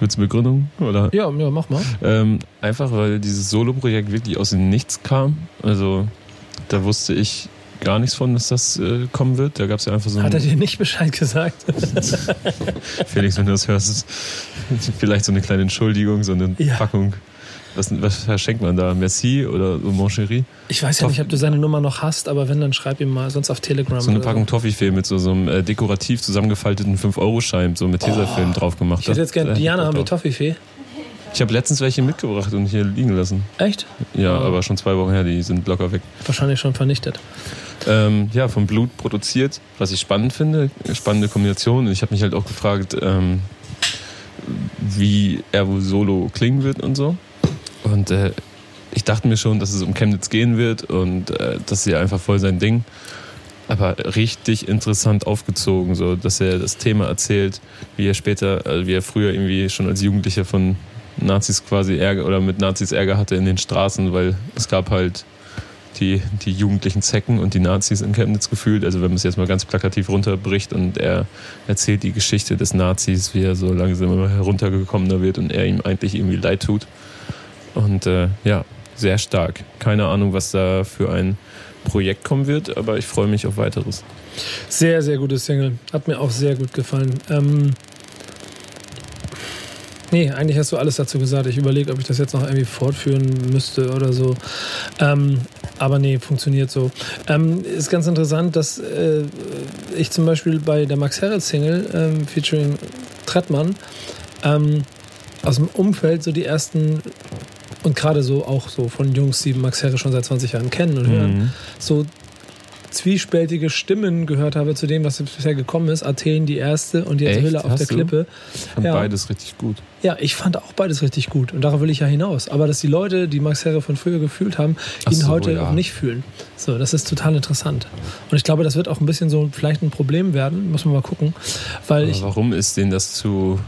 Willst du Begründung? Oder? ja, ja mach mal. Ähm, einfach, weil dieses Solo-Projekt wirklich aus dem Nichts kam. Also, da wusste ich gar nichts von, dass das äh, kommen wird. Da gab es ja einfach so Hat er dir nicht Bescheid gesagt? Felix, wenn du das hörst, vielleicht so eine kleine Entschuldigung, so eine Ja. Packung. Was, was verschenkt man da? Merci oder Mon Chéri? Ich weiß ja nicht, ob du seine Nummer noch hast, aber wenn, dann schreib ihm mal, sonst auf Telegram. So eine Packung Toffifee mit so, so einem äh, dekorativ zusammengefalteten 5-Euro-Schein, so mit Tesafilm drauf gemacht. Ich hätte jetzt gerne, Diana, haben wir Toffifee? Ich habe letztens welche mitgebracht und hier liegen lassen. Echt? Ja, Oh. aber schon zwei Wochen her, die sind locker weg. Wahrscheinlich schon vernichtet. Ähm, ja, vom Blut produziert, was ich spannend finde. Spannende Kombination. Und ich habe mich halt auch gefragt, ähm, wie er wohl solo klingen wird und so. Und äh, ich dachte mir schon, dass es um Chemnitz gehen wird und äh, ist ja einfach voll sein Ding. Aber richtig interessant aufgezogen, so dass er das Thema erzählt, wie er später, also wie er früher irgendwie schon als Jugendlicher von Nazis quasi Ärger oder mit Nazis Ärger hatte in den Straßen, weil es gab halt die, die jugendlichen Zecken und die Nazis in Chemnitz gefühlt. Also wenn man es jetzt mal ganz plakativ runterbricht und er erzählt die Geschichte des Nazis, wie er so langsam immer heruntergekommener wird und er ihm eigentlich irgendwie leid tut. Und äh, ja, sehr stark. Keine Ahnung, was da für ein Projekt kommen wird, aber ich freue mich auf weiteres. Sehr, sehr gutes Single. Hat mir auch sehr gut gefallen. Ähm nee, eigentlich hast du alles dazu gesagt. Ich überlege, ob ich das jetzt noch irgendwie fortführen müsste oder so. Ähm, aber nee, funktioniert so. Ähm, ist ganz interessant, dass äh, ich zum Beispiel bei der Max Herre Single ähm, featuring Trettmann ähm, aus dem Umfeld so die ersten und gerade so auch so von Jungs, die Max Herre schon seit 20 Jahren kennen und hören, Mhm. so zwiespältige Stimmen gehört habe zu dem, was bisher gekommen ist. Athen die erste und jetzt Echt? Hülle auf Hast der du? Klippe. Und Ja. beides richtig gut. Ja, ich fand auch beides richtig gut und darauf will ich ja hinaus. Aber dass die Leute, die Max Herre von früher gefühlt haben, Ach ihn so, heute ja. auch nicht fühlen. So, das ist total interessant. Und ich glaube, das wird auch ein bisschen so vielleicht ein Problem werden. Muss man mal gucken. Weil Aber ich, warum ist denen das zu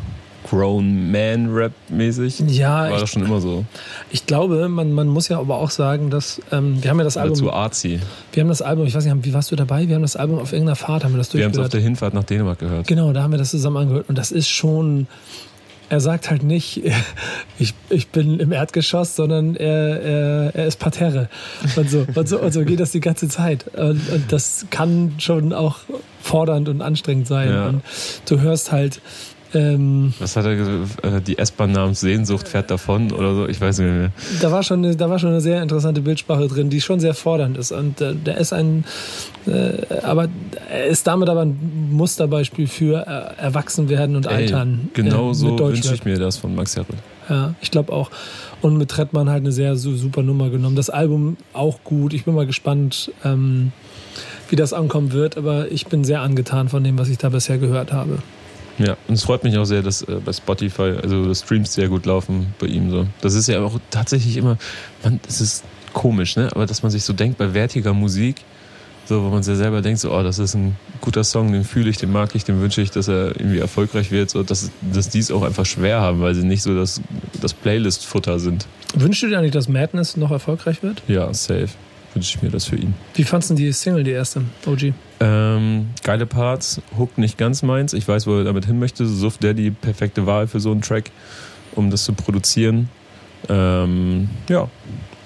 Grown Man Rap mäßig? ja, War ich, das schon immer so? ich glaube, man, man muss ja aber auch sagen, dass ähm, wir haben ja das Oder zu Album, artsy. wir haben das Album, ich weiß nicht, wie warst du dabei? Wir haben das Album auf irgendeiner Fahrt, haben wir das Wir haben es auf durchgehört. der Hinfahrt nach Dänemark gehört. Genau, da haben wir das zusammen angehört. Und das ist schon. Er sagt halt nicht, ich, ich bin im Erdgeschoss, sondern er, er, er ist Parterre. Und so, und, so, und so geht das die ganze Zeit. Und, und das kann schon auch fordernd und anstrengend sein. Ja. Und du hörst halt, ähm, Was hat er gesagt? Äh, Die S-Bahn namens Sehnsucht fährt davon oder so? Ich weiß nicht mehr. da, war schon eine, da war schon eine sehr interessante Bildsprache drin, die schon sehr fordernd ist. Und äh, der ist ein, äh, aber er ist damit aber ein Musterbeispiel für äh, Erwachsenwerden und Altern. genau äh, so wünsche ich mir das von Max Herre. Ja, ich glaube auch. Und mit Trettmann halt eine sehr su- super Nummer genommen. Das Album auch gut. Ich bin mal gespannt, ähm, wie das ankommen wird. Aber ich bin sehr angetan von dem, was ich da bisher gehört habe. Ja, und es freut mich auch sehr, dass äh, bei Spotify, also die Streams sehr gut laufen bei ihm so. Das ist ja auch tatsächlich immer, man, es ist komisch, ne? Aber dass man sich so denkt bei wertiger Musik, so, wo man sich selber denkt, so, oh, das ist ein guter Song, den fühle ich, den mag ich, den wünsche ich, dass er irgendwie erfolgreich wird, so, dass, dass die es auch einfach schwer haben, weil sie nicht so das, das Playlist-Futter sind. Wünschst du dir eigentlich, dass Madness noch erfolgreich wird? Ja, safe. Wünsche ich mir das für ihn. Wie fandst du die Single, die erste, OG? Ähm, geile Parts, Hook nicht ganz meins. Ich weiß, wo er damit hin möchte. Suff Daddy, perfekte Wahl für so einen Track, um das zu produzieren. Ähm, ja,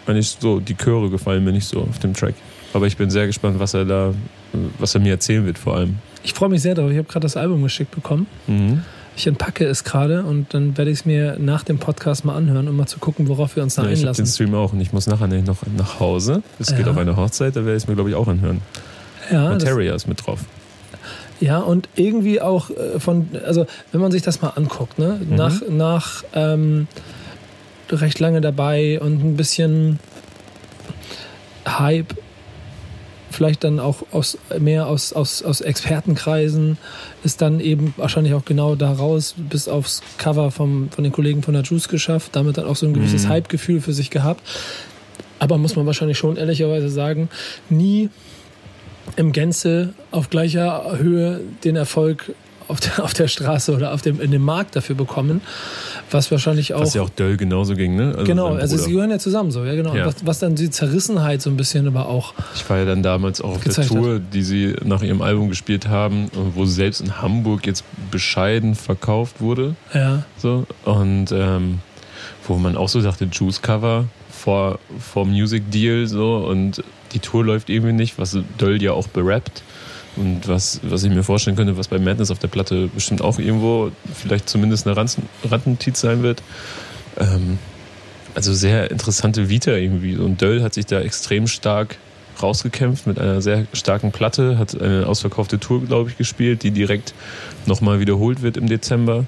eigentlich so, die Chöre gefallen mir nicht so auf dem Track. Aber ich bin sehr gespannt, was er da, was er mir erzählen wird vor allem. Ich freue mich sehr darauf. Ich habe gerade das Album geschickt bekommen. Mhm. Ich entpacke es gerade und dann werde ich es mir nach dem Podcast mal anhören, um mal zu gucken, worauf wir uns da Ja, ich habe einlassen. den Stream auch und ich muss nachher noch nach Hause. Es geht Ja. auf eine Hochzeit, da werde ich es mir, glaube ich, auch anhören. Ja, das, Materia ist mit drauf. Ja, und irgendwie auch äh, von, also wenn man sich das mal anguckt, ne, Mhm. nach, nach ähm, recht lange dabei und ein bisschen Hype vielleicht dann auch aus, mehr aus, aus, aus Expertenkreisen, ist dann eben wahrscheinlich auch genau da raus, bis aufs Cover vom, von den Kollegen von der Juice geschafft, damit dann auch so ein gewisses Mhm. Hype-Gefühl für sich gehabt. Aber muss man wahrscheinlich schon ehrlicherweise sagen, nie im Gänze auf gleicher Höhe den Erfolg auf der, auf der Straße oder auf dem, in dem Markt dafür bekommen, was wahrscheinlich auch Was ja auch Döll genauso ging, ne? Also genau, also sie gehören ja zusammen so, ja genau. Ja. Was, was dann die Zerrissenheit so ein bisschen aber auch. Ich war ja dann damals auch auf der Tour, die sie nach ihrem Album gespielt haben, und wo selbst in Hamburg jetzt bescheiden verkauft wurde. Ja, So. Und ähm, wo man auch so dachte, Juice Cover vor, vor Music Deal so und die Tour läuft irgendwie nicht, was Döll ja auch berappt. Und was, was ich mir vorstellen könnte, was bei Madness auf der Platte bestimmt auch irgendwo vielleicht zumindest eine Randnotiz sein wird. Ähm, also sehr interessante Vita irgendwie. Und Döll hat sich da extrem stark rausgekämpft mit einer sehr starken Platte, hat eine ausverkaufte Tour, glaube ich, gespielt, die direkt nochmal wiederholt wird im Dezember.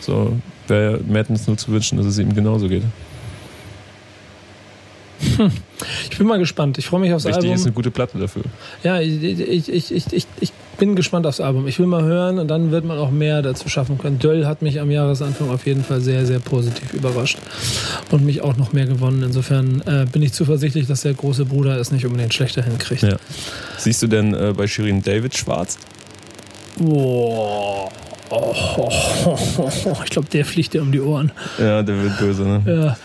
So wäre Madness nur zu wünschen, dass es ihm genauso geht. Ich bin mal gespannt. Ich freue mich aufs Wichtig ist Album. eine gute Platte dafür. Ja, ich, ich, ich, ich, ich, bin gespannt aufs Album. Ich will mal hören und dann wird man auch mehr dazu schaffen können. Döll hat mich am Jahresanfang auf jeden Fall sehr, sehr positiv überrascht und mich auch noch mehr gewonnen. Insofern äh, bin ich zuversichtlich, dass der große Bruder es nicht unbedingt schlechter hinkriegt. Ja. Siehst du denn äh, bei Shirin David schwarz? Boah. Oh, oh, oh, oh. Ich glaube, der fliegt dir um die Ohren. Ja, der wird böse, ne? Ja.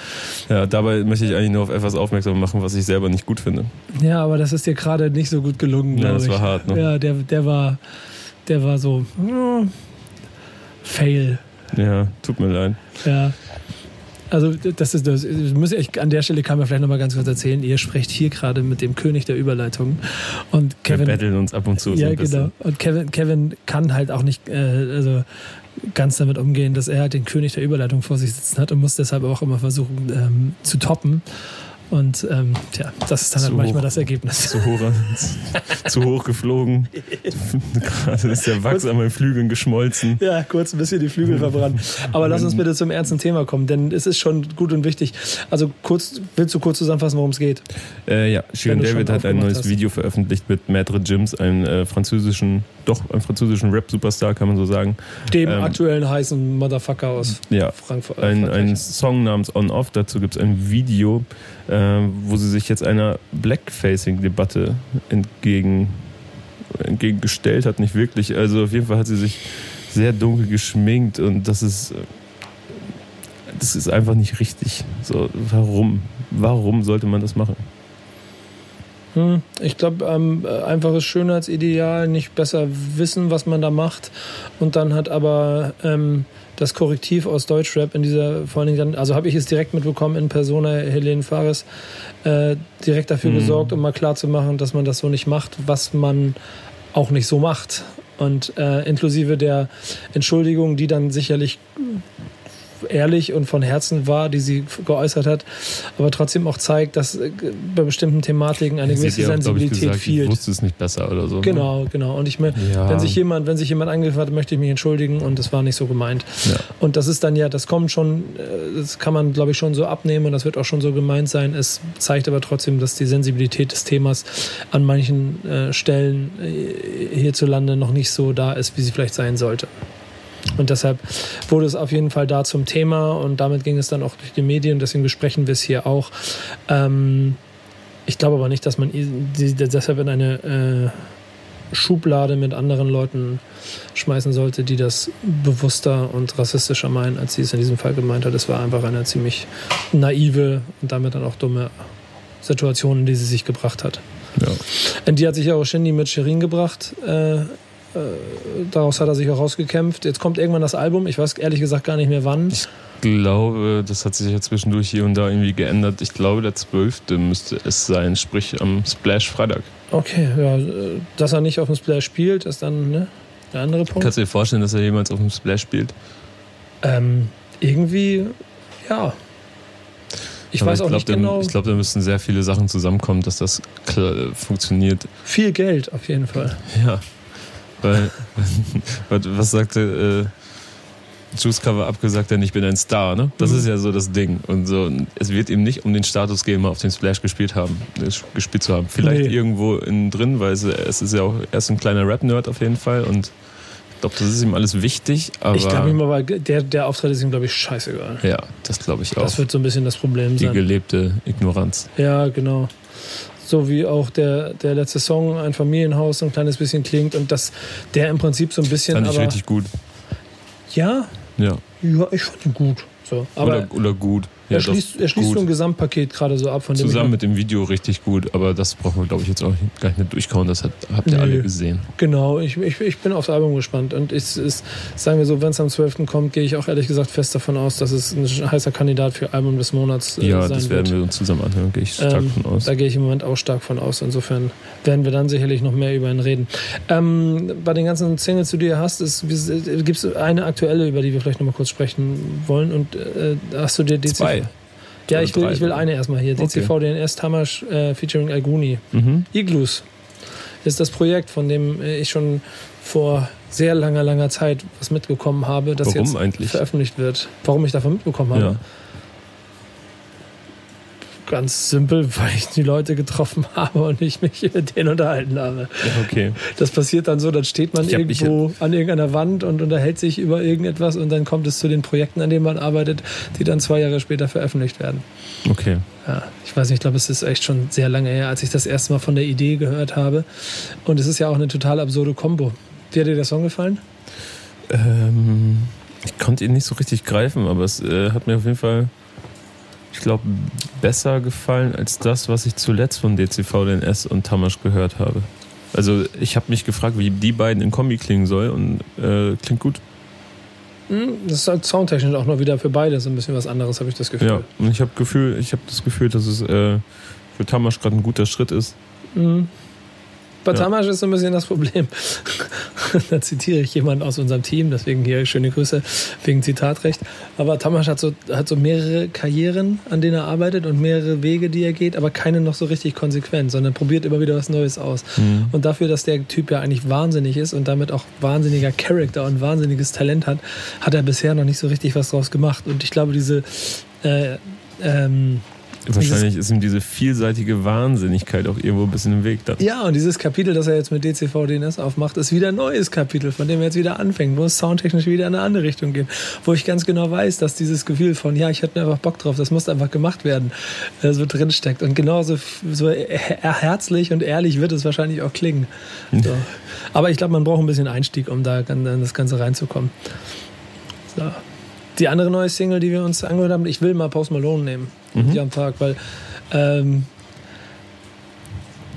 Ja, dabei möchte ich eigentlich nur auf etwas aufmerksam machen, was ich selber nicht gut finde. ja, aber das ist dir gerade nicht so gut gelungen, Ja, das ich. war hart, ne? Ja, der, der war, der war so Fail. Ja, tut mir leid. Ja. Also das ist das. Ich muss ich, an der Stelle kann man vielleicht noch mal ganz kurz erzählen. Ihr sprecht hier gerade mit dem König der Überleitung und Wir Kevin. betteln uns ab und zu so ja, bisschen. genau. Und Kevin, Kevin kann halt auch nicht, äh, also ganz damit umgehen, dass er halt den König der Überleitung vor sich sitzen hat und muss deshalb auch immer versuchen ähm, zu toppen. Und ähm, tja, das ist dann halt manchmal hoch. das Ergebnis. Zu hoch, zu hoch geflogen. Gerade ist der Wachs an meinen Flügeln geschmolzen. Ja, kurz ein bisschen die Flügel verbrannt. Aber lass uns bitte zum ernsten Thema kommen, denn es ist schon gut und wichtig. Also kurz, willst du kurz zusammenfassen, worum es geht? Äh, ja, Shirin David hat ein neues hast. Video veröffentlicht mit Maitre Jims, einem äh, französischen, doch einem französischen Rap-Superstar, kann man so sagen. Dem Ähm, aktuellen heißen Motherfucker aus Ja, Frankfurt. ein, Frankreich. ein Song namens On Off. Dazu gibt es ein Video, äh, wo sie sich jetzt einer Blackfacing-Debatte entgegen, entgegengestellt hat. Nicht wirklich. Also auf jeden Fall hat sie sich sehr dunkel geschminkt und das ist, äh, das ist einfach nicht richtig. So, warum? Warum sollte man das machen? Hm, ich glaube, ähm, äh, einfaches Schönheitsideal, nicht besser wissen, was man da macht. Und dann hat aber ähm, das Korrektiv aus Deutschrap in dieser, vor allen Dingen dann, also habe ich es direkt mitbekommen in Persona Helene Fares, äh, direkt dafür Mhm. gesorgt, um mal klarzumachen, dass man das so nicht macht, was man auch nicht so macht. Und äh, inklusive der Entschuldigung, die dann sicherlich ehrlich und von Herzen war, die sie geäußert hat, aber trotzdem auch zeigt, dass äh, bei bestimmten Thematiken eine gewisse ja auch, glaub ich, Sensibilität gesagt, Ich fehlt. wusste es nicht besser oder so. ne? Genau, genau. Und ich meine, Ja. wenn sich jemand, wenn sich jemand angegriffen hat, möchte ich mich entschuldigen und das war nicht so gemeint. Ja. Und das ist dann ja, das kommt schon, äh, das kann man, glaube ich, schon so abnehmen und das wird auch schon so gemeint sein. Es zeigt aber trotzdem, dass die Sensibilität des Themas an manchen äh, Stellen äh, hierzulande noch nicht so da ist, wie sie vielleicht sein sollte. Und deshalb wurde es auf jeden Fall da zum Thema und damit ging es dann auch durch die Medien, deswegen besprechen wir es hier auch. Ähm, ich glaube aber nicht, dass man sie deshalb in eine äh, Schublade mit anderen Leuten schmeißen sollte, die das bewusster und rassistischer meinen, als sie es in diesem Fall gemeint hat. Es war einfach eine ziemlich naive und damit dann auch dumme Situation, in die sie sich gebracht hat. Ja. Und die hat sich auch Shindy mit Shirin gebracht. Äh, äh, daraus hat er sich auch rausgekämpft. Jetzt kommt irgendwann das Album. Ich weiß ehrlich gesagt gar nicht mehr wann. Ich glaube, das hat sich ja zwischendurch hier und da irgendwie geändert. Ich glaube, der 12. müsste es sein, sprich am Splash Freitag. Okay, ja, äh, dass er nicht auf dem Splash spielt, ist dann ne, der andere Punkt. Kannst du dir vorstellen, dass er jemals auf dem Splash spielt? Ähm, irgendwie, ja. Ich Aber weiß auch glaub, nicht da- genau. Ich glaube, da müssten sehr viele Sachen zusammenkommen, dass das funktioniert. Viel Geld auf jeden Fall. Ja. Weil, was, sagte, Juice Cover abgesagt, denn ich bin ein Star, ne? Das Mhm. ist ja so das Ding. Und so, es wird ihm nicht um den Status gehen, mal auf den Splash gespielt haben, äh, gespielt zu haben. Vielleicht Nee. irgendwo innen drin, weil es, es ist ja auch, er ist ein kleiner Rap-Nerd auf jeden Fall und ich glaube, das ist ihm alles wichtig, aber Ich glaube ihm aber, der, der Auftritt ist ihm, glaube ich, scheißegal. ja, das glaube ich auch. Das wird so ein bisschen das Problem Die sein. gelebte Ignoranz. Ja, genau. So wie auch der, der letzte Song, ein Familienhaus, so ein kleines bisschen klingt und dass der im Prinzip so ein bisschen. Fand ich aber, richtig gut. ja, Ja. ja, ich fand ihn gut. So. Aber oder, oder gut. Ja, er schließt, er schließt so ein Gesamtpaket gerade so ab von dem. Zusammen mit dem Video richtig gut, aber das brauchen wir, glaube ich, jetzt auch gar nicht mehr durchkauen. Das hat, habt ihr Nö. alle gesehen. Genau, ich, ich, ich bin aufs Album gespannt. Und ich, ist, sagen wir so, wenn es am 12. kommt, gehe ich auch ehrlich gesagt fest davon aus, dass es ein heißer Kandidat für Album des Monats äh, Ja, sein das wird. werden wir uns zusammen anhören, gehe ich stark Ähm, von aus. Da gehe ich im Moment auch stark von aus. Insofern werden wir dann sicherlich noch mehr über ihn reden. Ähm, bei den ganzen Singles, die du hier hast, gibt es eine aktuelle, über die wir vielleicht noch mal kurz sprechen wollen. Und äh, hast du dir DCV? Zwei. Ja, ich will, ich will eine erstmal hier. Okay. DCV DNS Tamash äh, featuring Alguni. Mhm. Iglus ist das Projekt, von dem äh, ich schon vor sehr langer, langer Zeit was mitbekommen habe, das Warum jetzt eigentlich? veröffentlicht wird. Warum ich davon mitbekommen habe? Ja. Ganz simpel, weil ich die Leute getroffen habe und ich mich mit denen unterhalten habe. okay. Das passiert dann so, dann steht man mich irgendwo an irgendeiner Wand und unterhält sich über irgendetwas und dann kommt es zu den Projekten, an denen man arbeitet, die dann zwei Jahre später veröffentlicht werden. Okay. Ja, ich weiß nicht, ich glaube, es ist echt schon sehr lange her, als ich das erste Mal von der Idee gehört habe. Und es ist ja auch eine total absurde Kombo. Wie hat dir der Song gefallen? Ähm, ich konnte ihn nicht so richtig greifen, aber es äh, hat mir auf jeden Fall, ich glaube, besser gefallen als das, was ich zuletzt von DCV, DNS und Tamasch gehört habe. Also ich habe mich gefragt, wie die beiden in Kombi klingen soll und äh, klingt gut. Hm, Das ist halt soundtechnisch auch noch wieder für beide so ein bisschen was anderes, habe ich das Gefühl. Ja, und ich habe Gefühl, ich habe das Gefühl, dass es äh, für Tamasch gerade ein guter Schritt ist. Mhm. Bei. Tamasch ist so ein bisschen das Problem. da zitiere ich jemanden aus unserem Team, deswegen hier schöne Grüße wegen Zitatrecht. Aber Tamasch hat so, hat so mehrere Karrieren, an denen er arbeitet und mehrere Wege, die er geht, aber keine noch so richtig konsequent, sondern probiert immer wieder was Neues aus. Mhm. Und dafür, dass der Typ ja eigentlich wahnsinnig ist und damit auch wahnsinniger Charakter und wahnsinniges Talent hat, hat er bisher noch nicht so richtig was draus gemacht. Und ich glaube, diese äh, ähm, Wahrscheinlich ist ihm diese vielseitige Wahnsinnigkeit auch irgendwo ein bisschen im Weg dann. Ja, und dieses Kapitel, das er jetzt mit DCV DNS aufmacht, ist wieder ein neues Kapitel, von dem er jetzt wieder anfängt, wo es soundtechnisch wieder in eine andere Richtung geht. Wo ich ganz genau weiß, dass dieses Gefühl von, ja, ich hätte einfach Bock drauf, das muss einfach gemacht werden, äh, so drinsteckt. Und genauso so her- herzlich und ehrlich wird es wahrscheinlich auch klingen. So. Aber ich glaube, man braucht ein bisschen Einstieg, um da in das Ganze reinzukommen. So. Die andere neue Single, die wir uns angehört haben, ich will mal Post Malone nehmen, Mhm. am Tag, weil ähm,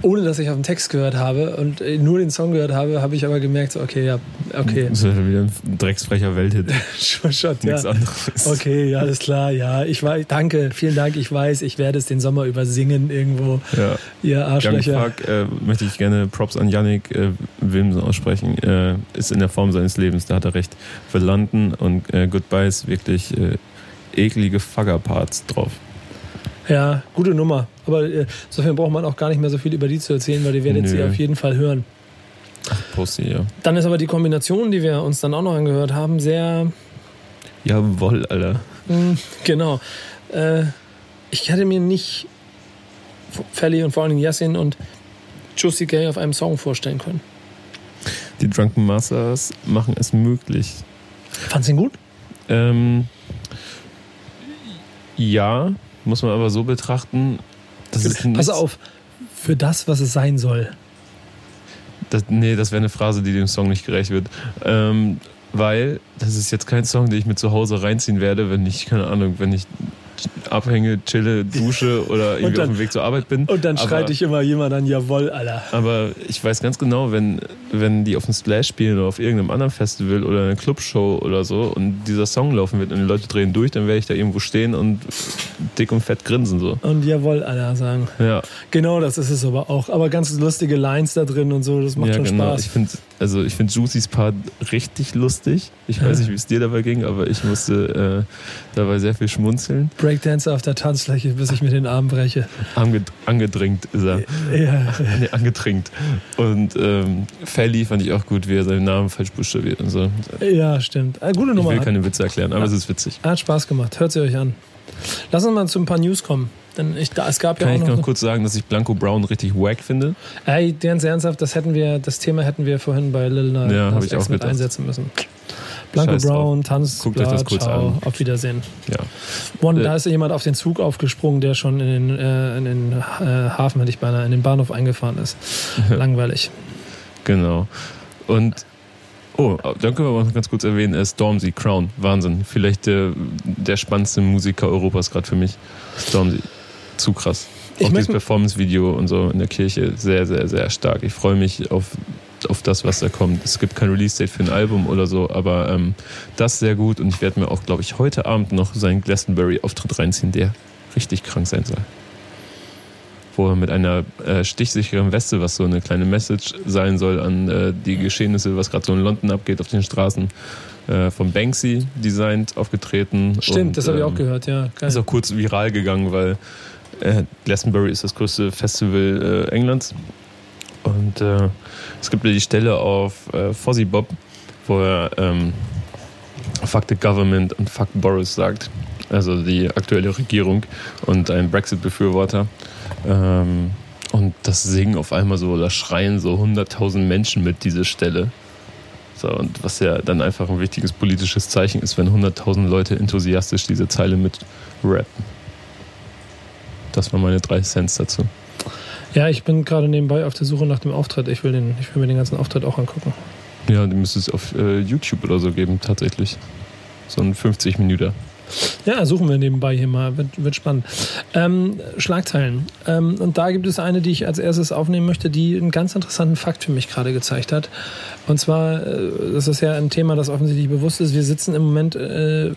ohne dass ich auf den Text gehört habe und äh, nur den Song gehört habe, habe ich aber gemerkt, so, okay, ja, okay, Das ist ja wieder ein drecksfrecher Welthit. schon, schon, ja. Nichts anderes. Okay, ja, alles klar, ja, ich weiß, danke, vielen Dank, ich weiß, ich werde es den Sommer über singen irgendwo, Ja. ihr Arschlöcher. Fuck äh, möchte ich gerne Props an Yannick äh, Wilmsen aussprechen. Äh, ist in der Form seines Lebens, da hat er recht. Für London und äh, Goodbye ist wirklich äh, eklige Fugger-Parts drauf. Ja, gute Nummer. Aber äh, insofern braucht man auch gar nicht mehr so viel über die zu erzählen, weil ihr werdet Nö. sie auf jeden Fall hören. Posty, ja. Dann ist aber die Kombination, die wir uns dann auch noch angehört haben, sehr Jawoll, Alter. Mm, Genau. Äh, ich hätte mir nicht Felly und vor allem Yassin und Juicy Gay auf einem Song vorstellen können. Die Drunken Masters machen es möglich. Fandst du ihn gut? Ähm, ja, muss man aber so betrachten, das ist Pass auf, für das, was es sein soll. Das, nee, das wäre eine Phrase, die dem Song nicht gerecht wird. Ähm, weil das ist jetzt kein Song, den ich mir zu Hause reinziehen werde, wenn ich, keine Ahnung, wenn ich abhänge, chille, dusche oder irgendwie dann- auf dem Weg zur Arbeit bin. Und dann aber, schreit dich immer jemand an, jawohl, Alter. Aber ich weiß ganz genau, wenn, wenn die auf dem Splash spielen oder auf irgendeinem anderen Festival oder einer Clubshow oder so und dieser Song laufen wird und die Leute drehen durch, dann werde ich da irgendwo stehen und dick und fett grinsen so. Und jawohl, Alter sagen. Ja, Genau, das ist es aber auch. Aber ganz lustige Lines da drin und so, das macht ja schon genau. Spaß. Ich finde also ich finde Juicys Part richtig lustig. Ich weiß nicht, wie es dir dabei ging, aber ich musste äh, dabei sehr viel schmunzeln. Tänzer auf der Tanzfläche, bis ich mir den Arm breche. Ange angedrängt ist er. Ja. nee, angetrinkt. Und ähm, Felly fand ich auch gut, wie er seinen Namen falsch buchstabiert und so. Ja, stimmt. Äh, gute Ich Nummer. will Hat, keine Witze erklären, aber Ja. es ist witzig. hat Spaß gemacht. Hört sie euch an. Lass uns mal zu ein paar News kommen. Denn ich, da, es gab Kann ja ich auch noch noch. kurz sagen, dass ich Blanco Brown richtig wack finde? Ey, ganz ernsthaft, das hätten wir, das Thema hätten wir vorhin bei Lil Nas Ja, hab ich auch mit gedacht. einsetzen müssen. Blanco Scheiß drauf. Brown, Tanz, Guckt euch das kurz ciao, an. auf Wiedersehen. Ja. Und Äh, da ist jemand auf den Zug aufgesprungen, der schon in den, äh, in den äh, Hafen, hätte ich beinahe, in den Bahnhof eingefahren ist. Langweilig. Genau. Und oh, dann können wir noch ganz kurz erwähnen, äh, Stormzy, Crown, Wahnsinn. Vielleicht der, der spannendste Musiker Europas gerade für mich. Stormzy. Zu krass. Ich auch dieses Performance-Video und so in der Kirche sehr, sehr, sehr stark. Ich freue mich auf, auf das, was da kommt. Es gibt kein Release-Date für ein Album oder so, aber ähm, das sehr gut und ich werde mir auch, glaube ich, heute Abend noch seinen Glastonbury-Auftritt reinziehen, der richtig krank sein soll. Wo er mit einer äh, stichsicheren Weste, was so eine kleine Message sein soll an äh, die Geschehnisse, was gerade so in London abgeht auf den Straßen, äh, von Banksy designt, aufgetreten. Stimmt, Und, das habe ich ähm, auch gehört, ja. Geil. ist auch kurz viral gegangen, weil äh, Glastonbury ist das größte Festival äh, Englands. Und äh, es gibt die Stelle auf äh, Fozzy Bob, wo er ähm, Fuck the Government und Fuck Boris sagt. Also die aktuelle Regierung und ein Brexit-Befürworter. Ähm, und das singen auf einmal so oder schreien so 100.000 Menschen mit diese Stelle. So, und was ja dann einfach ein wichtiges politisches Zeichen ist, wenn 100.000 Leute enthusiastisch diese Zeile mit rappen. Das waren meine drei Cents dazu. Ja, ich bin gerade nebenbei auf der Suche nach dem Auftritt. Ich will, den, ich will mir den ganzen Auftritt auch angucken. Ja, die müsste es auf äh, YouTube oder so geben, tatsächlich. So ein 50 Minuten. Ja, suchen wir nebenbei hier mal. Wird, wird spannend. Ähm, Schlagzeilen. Ähm, und da gibt es eine, die ich als erstes aufnehmen möchte, die einen ganz interessanten Fakt für mich gerade gezeigt hat. Und zwar, äh, das ist ja ein Thema, das offensichtlich bewusst ist. Wir sitzen im Moment äh,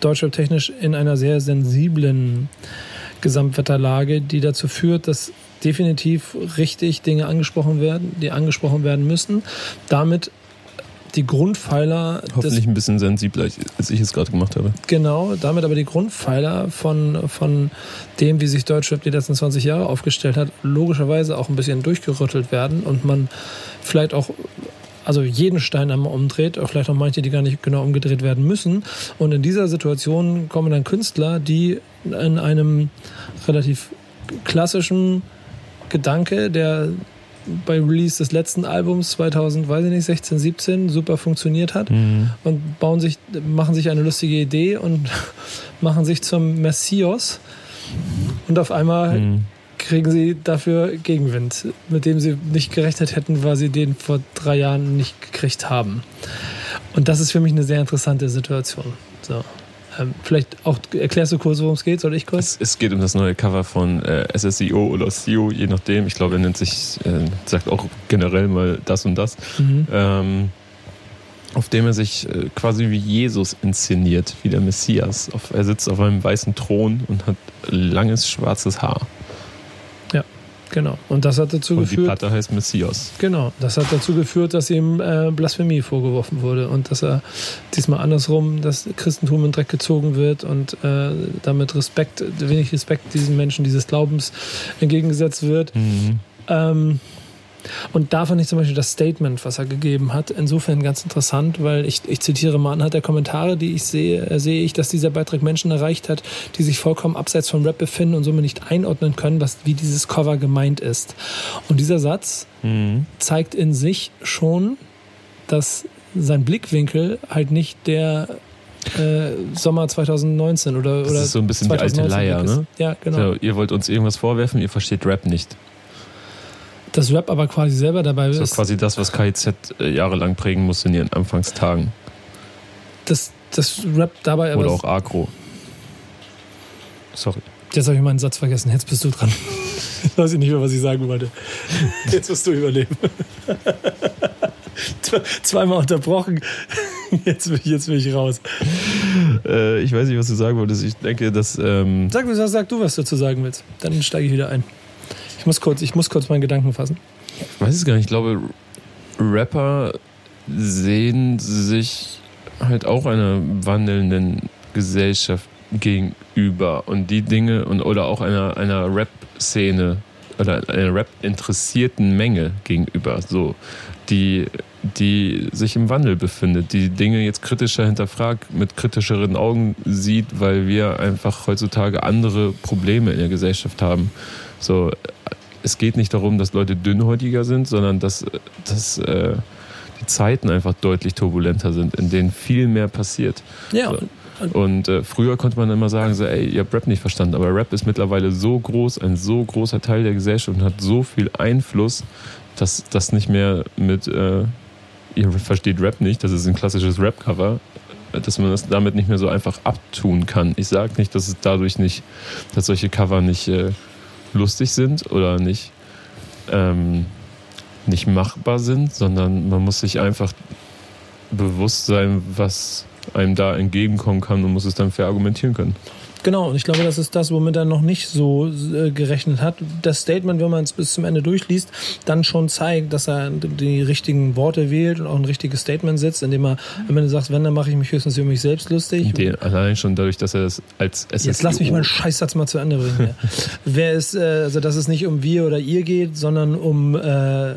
deutschrap-technisch in einer sehr sensiblen Gesamtwetterlage, die dazu führt, dass definitiv richtig Dinge angesprochen werden, die angesprochen werden müssen. Damit die Grundpfeiler Hoffentlich ein bisschen sensibler, als ich es gerade gemacht habe. Genau, damit aber die Grundpfeiler von, von dem, wie sich Deutschrap die letzten 20 Jahre aufgestellt hat, logischerweise auch ein bisschen durchgerüttelt werden und man vielleicht auch also jeden Stein einmal umdreht, auch vielleicht auch manche, die gar nicht genau umgedreht werden müssen. Und in dieser Situation kommen dann Künstler, die in einem relativ klassischen Gedanke, der bei Release des letzten Albums 2000, weiß ich nicht, 16, 17 super funktioniert hat und bauen sich, machen sich eine lustige Idee und machen sich zum Messias. Und auf einmal Mhm. kriegen sie dafür Gegenwind, mit dem sie nicht gerechnet hätten, weil sie den vor drei Jahren nicht gekriegt haben. Und das ist für mich eine sehr interessante Situation. So. Ähm, vielleicht auch erklärst du kurz, worum es geht, soll ich kurz? Es, es geht um das neue Cover von äh, SSIO oder SEO, je nachdem. Ich glaube, er nennt sich, äh, sagt auch generell mal das und das. Mhm. Ähm, auf dem er sich äh, quasi wie Jesus inszeniert, wie der Messias. Auf, er sitzt auf einem weißen Thron und hat langes schwarzes Haar. Genau. Und das hat dazu Und die geführt. Platte heißt Messias. Genau, das hat dazu geführt, dass ihm äh, Blasphemie vorgeworfen wurde und dass er diesmal andersrum das Christentum in Dreck gezogen wird und äh, damit Respekt, wenig Respekt diesen Menschen dieses Glaubens entgegengesetzt wird. Ähm, und da fand ich zum Beispiel das Statement, was er gegeben hat, insofern ganz interessant, weil ich, ich zitiere mal anhand der Kommentare, die ich sehe, äh, sehe ich, dass dieser Beitrag Menschen erreicht hat, die sich vollkommen abseits von Rap befinden und somit nicht einordnen können, was, wie dieses Cover gemeint ist. Und dieser Satz Mhm. zeigt in sich schon, dass sein Blickwinkel halt nicht der äh, Sommer 2019 oder, Das oder ist so ein bisschen die alte 2019 Leier, ne? Ja, genau. So, ihr wollt uns irgendwas vorwerfen, ihr versteht Rap nicht. Das Rap aber quasi selber dabei Das ist. ist quasi das, was KIZ äh, jahrelang prägen musste in ihren Anfangstagen. das, das Rap dabei aber. Oder auch Agro. Sorry. Jetzt habe ich meinen Satz vergessen. Jetzt bist du dran. Jetzt weiß ich nicht mehr, was ich sagen wollte. Jetzt musst du überleben. Zwe- Zweimal unterbrochen. Jetzt bin ich, jetzt bin ich raus. Äh, ich weiß nicht, was du sagen wolltest. Ich denke, dass. Ähm, Sag, sag, sag du, was du dazu sagen willst. Dann steige ich wieder ein. Ich muss kurz, ich muss kurz meinen Gedanken fassen. ich weiß es gar nicht. Ich glaube, Rapper sehen sich halt auch einer wandelnden Gesellschaft gegenüber und die Dinge und oder auch einer, einer Rap-Szene oder einer Rap-interessierten Menge gegenüber, so, die, die sich im Wandel befindet, die Dinge jetzt kritischer hinterfragt, mit kritischeren Augen sieht, weil wir einfach heutzutage andere Probleme in der Gesellschaft haben. So, es geht nicht darum, dass Leute dünnhäutiger sind, sondern dass, dass äh, die Zeiten einfach deutlich turbulenter sind, in denen viel mehr passiert. Ja. So. Und äh, früher konnte man immer sagen, so, ey, ihr habt Rap nicht verstanden, aber Rap ist mittlerweile so groß, ein so großer Teil der Gesellschaft und hat so viel Einfluss, dass das nicht mehr mit, äh, ihr versteht Rap nicht, das ist ein klassisches Rap-Cover, dass man das damit nicht mehr so einfach abtun kann. Ich sage nicht, dass es dadurch nicht, dass solche Cover nicht äh, lustig sind oder nicht, ähm, nicht machbar sind, sondern man muss sich einfach bewusst sein, was einem da entgegenkommen kann und muss es dann verargumentieren können. Genau, und ich glaube, das ist das, womit er noch nicht so äh, gerechnet hat. Das Statement, wenn man es bis zum Ende durchliest, dann schon zeigt, dass er die richtigen Worte wählt und auch ein richtiges Statement setzt, indem er am Ende sagt, wenn, dann mache ich mich höchstens über mich selbst lustig. Den, allein schon dadurch, dass er das als SSGO Jetzt lass mich meinen Scheißsatz mal zu Ende bringen. Ja. Wer ist, äh, also dass es nicht um wir oder ihr geht, sondern um äh,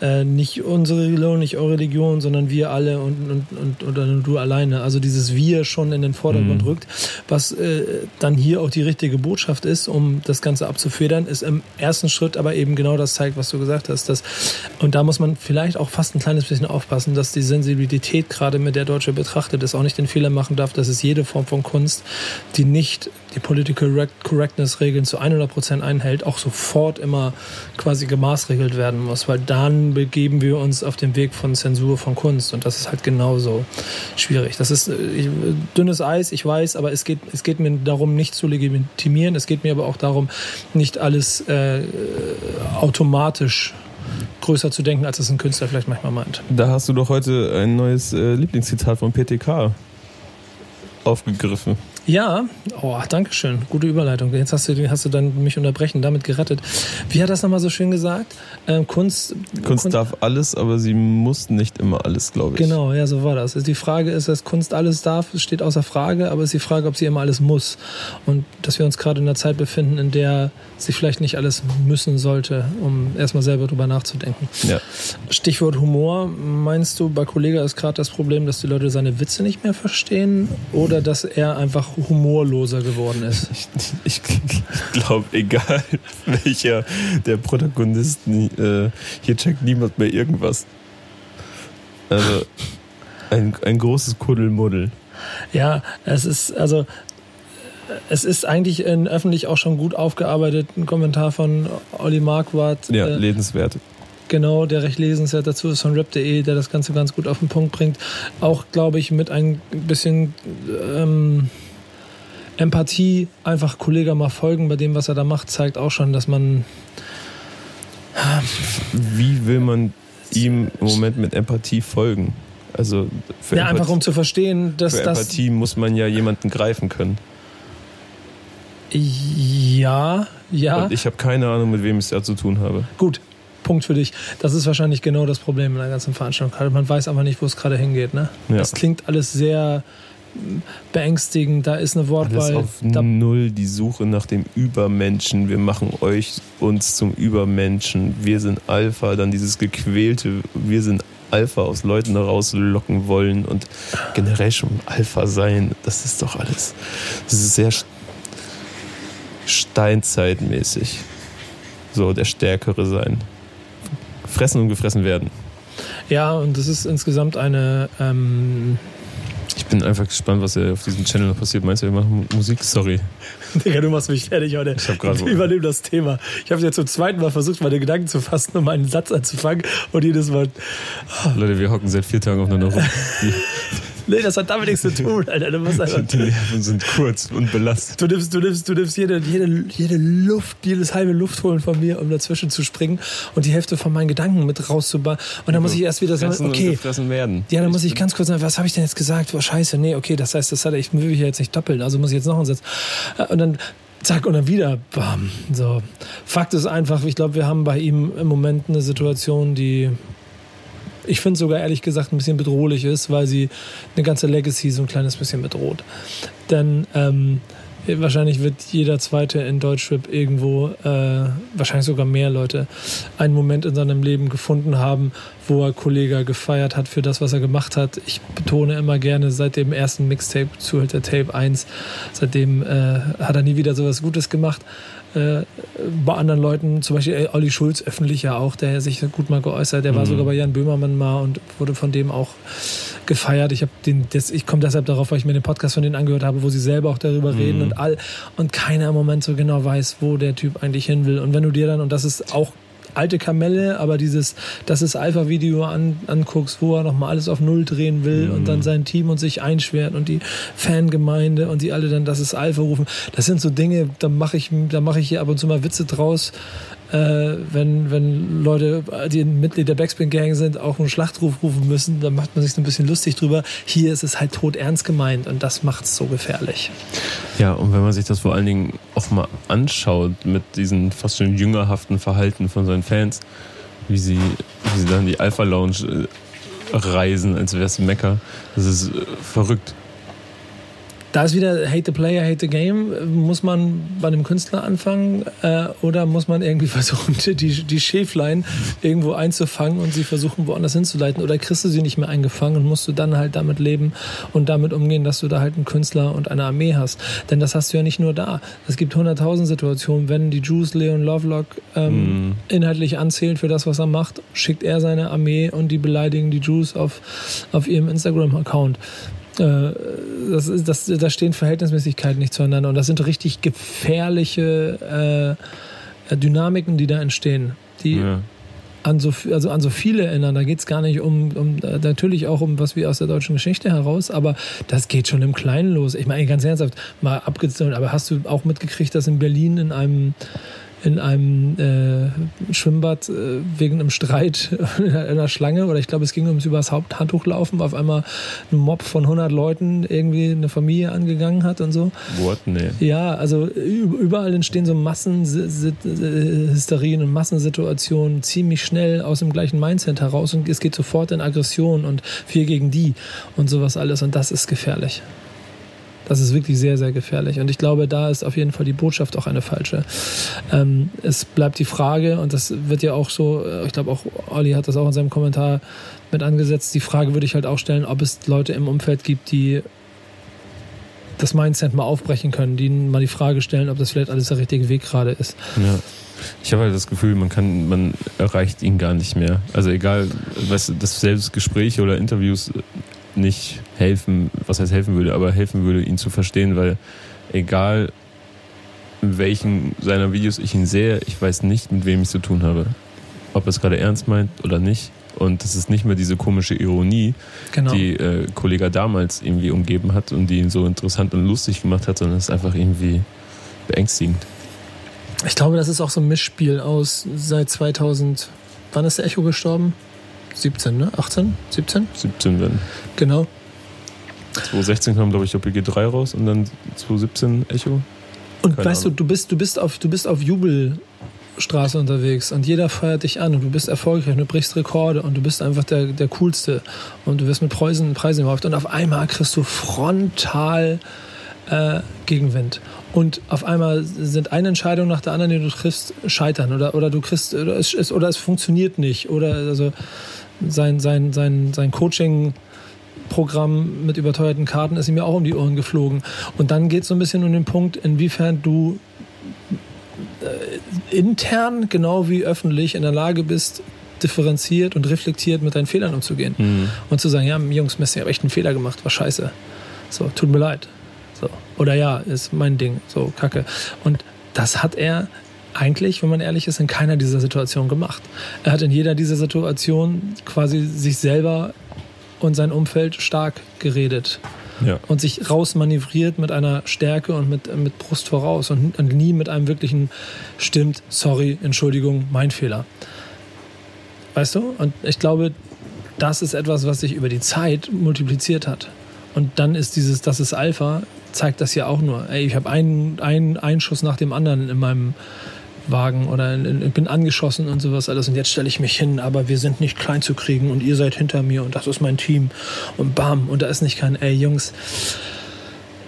äh, nicht unsere Religion, nicht eure Religion, sondern wir alle und, und, und, oder du alleine. Also dieses Wir schon in den Vordergrund mhm. rückt, was äh, dann hier auch die richtige Botschaft ist, um das Ganze abzufedern, ist im ersten Schritt aber eben genau das zeigt, was du gesagt hast. Dass, und da muss man vielleicht auch fast ein kleines bisschen aufpassen, dass die Sensibilität, gerade mit der Deutsche betrachtet ist, auch nicht den Fehler machen darf, dass es jede Form von Kunst, die nicht die Political Correctness Regeln zu 100 Prozent einhält, auch sofort immer quasi gemaßregelt werden muss, weil dann begeben wir uns auf den Weg von Zensur von Kunst und das ist halt genauso schwierig. Das ist äh, dünnes Eis, ich weiß, aber es geht, es geht mir darum, nicht zu legitimieren, es geht mir aber auch darum, nicht alles äh, automatisch größer zu denken, als es ein Künstler vielleicht manchmal meint. Da hast du doch heute ein neues äh, Lieblingszitat von PTK aufgegriffen. Ja, oh, danke schön. Gute Überleitung. Jetzt hast du, hast du dann mich unterbrechen, damit gerettet. Wie hat das nochmal so schön gesagt? Ähm, Kunst, Kunst, Kunst darf alles, aber sie muss nicht immer alles, glaube ich. Genau, ja, so war das. Also die Frage ist, dass Kunst alles darf, steht außer Frage, aber es ist die Frage, ob sie immer alles muss. Und dass wir uns gerade in einer Zeit befinden, in der sie vielleicht nicht alles müssen sollte, um erstmal selber drüber nachzudenken. Ja. Stichwort Humor. Meinst du, bei Kollega ist gerade das Problem, dass die Leute seine Witze nicht mehr verstehen oder dass er einfach humorloser geworden ist? Ich, ich, ich glaube, egal welcher der Protagonisten, äh, hier checkt niemand mehr irgendwas. Also ein, ein großes Kuddelmuddel. Ja, es ist, also es ist eigentlich in öffentlich auch schon gut aufgearbeitet. Ein Kommentar von Olli Marquardt. Ja, äh, lesenswert. Genau, der recht lesenswert dazu ist von rap.de, der das Ganze ganz gut auf den Punkt bringt. Auch, glaube ich, mit ein bisschen ähm, Empathie, einfach Kollege mal folgen bei dem, was er da macht, zeigt auch schon, dass man. Wie will man ihm im Moment mit Empathie folgen? Also für ja, Empathie, einfach um zu verstehen, dass für Empathie das muss man ja jemanden greifen können. Ja, ja. Und ich habe keine Ahnung, mit wem ich es da zu tun habe. Gut, Punkt für dich. Das ist wahrscheinlich genau das Problem in der ganzen Veranstaltung. Man weiß aber nicht, wo es gerade hingeht. Ne? Ja. Das klingt alles sehr beängstigend. Da ist eine Wortwahl. Alles auf null die Suche nach dem Übermenschen. Wir machen euch uns zum Übermenschen. Wir sind Alpha. Dann dieses gequälte. Wir sind Alpha aus Leuten herauslocken wollen und generell schon Alpha sein. Das ist doch alles. Das ist sehr Steinzeitmäßig. So der Stärkere sein. Fressen und gefressen werden. Ja, und das ist insgesamt eine. Ähm bin einfach gespannt, was auf diesem Channel noch passiert. Meinst du, wir machen Musik? Sorry. Digga, du machst mich fertig heute. Ich hab so. Übernimm das Thema. Ich habe jetzt zum zweiten Mal versucht, meine Gedanken zu fassen, um einen Satz anzufangen. Und jedes Mal. Leute, wir hocken seit vier Tagen aufeinander rum. Nee, das hat damit nichts zu tun, Alter. Du musst einfach, die Nerven sind kurz und belastet. Du nimmst, du nimmst, du nimmst jede, jede, jede Luft, jedes halbe Luft holen von mir, um dazwischen zu springen und die Hälfte von meinen Gedanken mit rauszubauen. Und dann muss ich erst wieder sagen, okay. Werden. Ja, dann muss ich ganz kurz sagen, was habe ich denn jetzt gesagt? Oh, scheiße, nee, okay, das heißt, das hat ich will ich jetzt nicht doppeln, also muss ich jetzt noch einen Satz. Und dann zack und dann wieder bam. So. Fakt ist einfach, ich glaube, wir haben bei ihm im Moment eine Situation, die ich finde sogar ehrlich gesagt ein bisschen bedrohlich ist, weil sie eine ganze Legacy so ein kleines bisschen bedroht. Denn ähm, wahrscheinlich wird jeder Zweite in Deutschrap irgendwo, äh, wahrscheinlich sogar mehr Leute, einen Moment in seinem Leben gefunden haben, wo er Kollege gefeiert hat für das, was er gemacht hat. Ich betone immer gerne, seit dem ersten Mixtape, Zuhälter Tape 1, seitdem äh, hat er nie wieder sowas Gutes gemacht äh, bei anderen Leuten, zum Beispiel Olli Schulz öffentlich ja auch, der sich gut mal geäußert, der mhm. war sogar bei Jan Böhmermann mal und wurde von dem auch gefeiert. Ich habe den, das, ich komme deshalb darauf, weil ich mir den Podcast von denen angehört habe, wo sie selber auch darüber mhm. reden und all und keiner im Moment so genau weiß, wo der Typ eigentlich hin will. Und wenn du dir dann und das ist auch alte Kamelle, aber dieses, dass es Alpha-Video an, anguckst, wo er nochmal alles auf Null drehen will mhm. und dann sein Team und sich einschwert und die Fangemeinde und die alle dann, dass es Alpha rufen. Das sind so Dinge, da mache ich, da mache ich hier ab und zu mal Witze draus äh, wenn, wenn Leute, die Mitglied der Backspin Gang sind, auch einen Schlachtruf rufen müssen, dann macht man sich so ein bisschen lustig drüber. Hier ist es halt tot ernst gemeint und das macht es so gefährlich. Ja, und wenn man sich das vor allen Dingen auch mal anschaut mit diesen fast schon jüngerhaften Verhalten von seinen Fans, wie sie, wie sie dann die Alpha Lounge äh, reisen, als wäre es Mecker, das ist äh, verrückt da ist wieder Hate the Player, Hate the Game. Muss man bei einem Künstler anfangen äh, oder muss man irgendwie versuchen, die, die Schäflein irgendwo einzufangen und sie versuchen, woanders hinzuleiten? Oder kriegst du sie nicht mehr eingefangen und musst du dann halt damit leben und damit umgehen, dass du da halt einen Künstler und eine Armee hast? Denn das hast du ja nicht nur da. Es gibt hunderttausend Situationen, wenn die Juice Leon Lovelock ähm, mm. inhaltlich anzählen für das, was er macht, schickt er seine Armee und die beleidigen die Juice auf, auf ihrem Instagram-Account. Äh, das ist, das, da stehen Verhältnismäßigkeiten nicht zueinander. Und das sind richtig gefährliche äh, Dynamiken, die da entstehen, die ja. an, so, also an so viele erinnern. Da geht es gar nicht um, um, natürlich auch um was wie aus der deutschen Geschichte heraus, aber das geht schon im Kleinen los. Ich meine, ganz ernsthaft, mal abgezogen, aber hast du auch mitgekriegt, dass in Berlin in einem in einem äh, Schwimmbad äh, wegen einem Streit in einer Schlange oder ich glaube, es ging ums übers Haupthandtuch laufen, auf einmal ein Mob von 100 Leuten irgendwie eine Familie angegangen hat und so. What? Nee. Ja, also überall entstehen so Massenhysterien und Massensituationen ziemlich schnell aus dem gleichen Mindset heraus und es geht sofort in Aggression und wir gegen die und sowas alles und das ist gefährlich. Das ist wirklich sehr, sehr gefährlich. Und ich glaube, da ist auf jeden Fall die Botschaft auch eine falsche. Ähm, es bleibt die Frage, und das wird ja auch so, äh, ich glaube auch Olli hat das auch in seinem Kommentar mit angesetzt, die Frage würde ich halt auch stellen, ob es Leute im Umfeld gibt, die das Mindset mal aufbrechen können, die mal die Frage stellen, ob das vielleicht alles der richtige Weg gerade ist. Ja. Ich habe halt das Gefühl, man kann, man erreicht ihn gar nicht mehr. Also egal, was das selbst Gespräche oder Interviews nicht helfen, was heißt helfen würde, aber helfen würde, ihn zu verstehen, weil egal in welchen seiner Videos ich ihn sehe, ich weiß nicht, mit wem ich zu tun habe. Ob er es gerade ernst meint oder nicht. Und das ist nicht mehr diese komische Ironie, genau. die äh, Kollege damals irgendwie umgeben hat und die ihn so interessant und lustig gemacht hat, sondern es ist einfach irgendwie beängstigend. Ich glaube, das ist auch so ein Mischspiel aus seit 2000. Wann ist der Echo gestorben? 17, ne? 18? 17? 17 werden. Genau. 2016 kam, glaube ich, OPG 3 raus und dann 2017 Echo. Und Keine weißt Ahnung. du, du bist, du bist auf, du bist auf Jubelstraße unterwegs und jeder feiert dich an und du bist erfolgreich und du brichst Rekorde und du bist einfach der, der Coolste und du wirst mit Preisen, Preisen überhaupt und auf einmal kriegst du frontal äh, Gegenwind. Und auf einmal sind eine Entscheidung nach der anderen, die du triffst, scheitern oder, oder du kriegst oder es, oder es funktioniert nicht oder also sein, sein, sein, sein Coaching Programm mit überteuerten Karten ist ihm ja auch um die Ohren geflogen. Und dann geht es so ein bisschen um den Punkt, inwiefern du äh, intern genau wie öffentlich in der Lage bist, differenziert und reflektiert mit deinen Fehlern umzugehen. Mhm. Und zu sagen, ja, Jungs, Messi, ich habe echt einen Fehler gemacht, war scheiße. So, tut mir leid. Oder ja, ist mein Ding, so, kacke. Und das hat er eigentlich, wenn man ehrlich ist, in keiner dieser Situationen gemacht. Er hat in jeder dieser Situationen quasi sich selber und sein Umfeld stark geredet. Ja. Und sich rausmanövriert mit einer Stärke und mit, mit Brust voraus und, und nie mit einem wirklichen Stimmt, sorry, Entschuldigung, mein Fehler. Weißt du? Und ich glaube, das ist etwas, was sich über die Zeit multipliziert hat. Und dann ist dieses, das ist Alpha, zeigt das ja auch nur. Ey, ich habe einen, einen Einschuss nach dem anderen in meinem wagen oder ich bin angeschossen und sowas alles und jetzt stelle ich mich hin, aber wir sind nicht klein zu kriegen und ihr seid hinter mir und das ist mein Team und bam und da ist nicht kein, ey Jungs,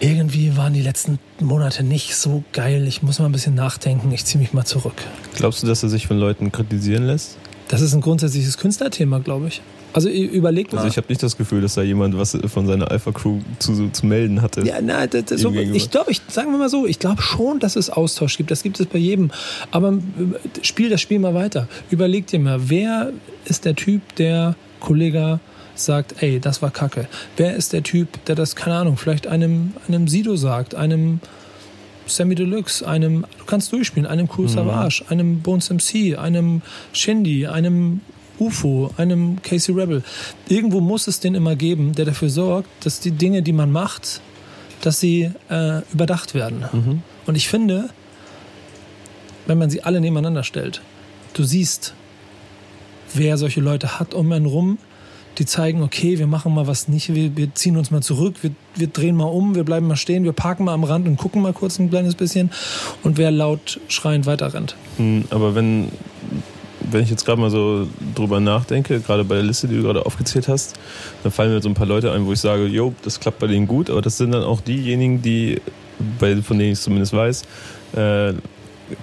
irgendwie waren die letzten Monate nicht so geil, ich muss mal ein bisschen nachdenken, ich ziehe mich mal zurück. Glaubst du, dass er sich von Leuten kritisieren lässt? Das ist ein grundsätzliches Künstlerthema, glaube ich. Also überlegt mal. Also ich habe nicht das Gefühl, dass da jemand was von seiner Alpha Crew zu, zu melden hatte. Ja, nein, das, das so, ich glaube, ich sagen wir mal so, ich glaube schon, dass es Austausch gibt. Das gibt es bei jedem. Aber äh, spiel das Spiel mal weiter. Überleg dir mal, wer ist der Typ, der Kollege sagt, ey, das war Kacke. Wer ist der Typ, der das, keine Ahnung, vielleicht einem, einem Sido sagt, einem Sammy Deluxe, einem, du kannst durchspielen, einem Cool mhm. Savage, einem Bones MC, einem Shindy, einem UFO, einem Casey Rebel. Irgendwo muss es den immer geben, der dafür sorgt, dass die Dinge, die man macht, dass sie äh, überdacht werden. Mhm. Und ich finde, wenn man sie alle nebeneinander stellt, du siehst, wer solche Leute hat um einen rum, die zeigen, okay, wir machen mal was nicht, wir, wir ziehen uns mal zurück, wir, wir drehen mal um, wir bleiben mal stehen, wir parken mal am Rand und gucken mal kurz ein kleines bisschen und wer laut schreiend weiter rennt. Hm, aber wenn wenn ich jetzt gerade mal so drüber nachdenke, gerade bei der Liste, die du gerade aufgezählt hast, dann fallen mir so ein paar Leute ein, wo ich sage, jo, das klappt bei denen gut, aber das sind dann auch diejenigen, die, bei, von denen ich es zumindest weiß, äh,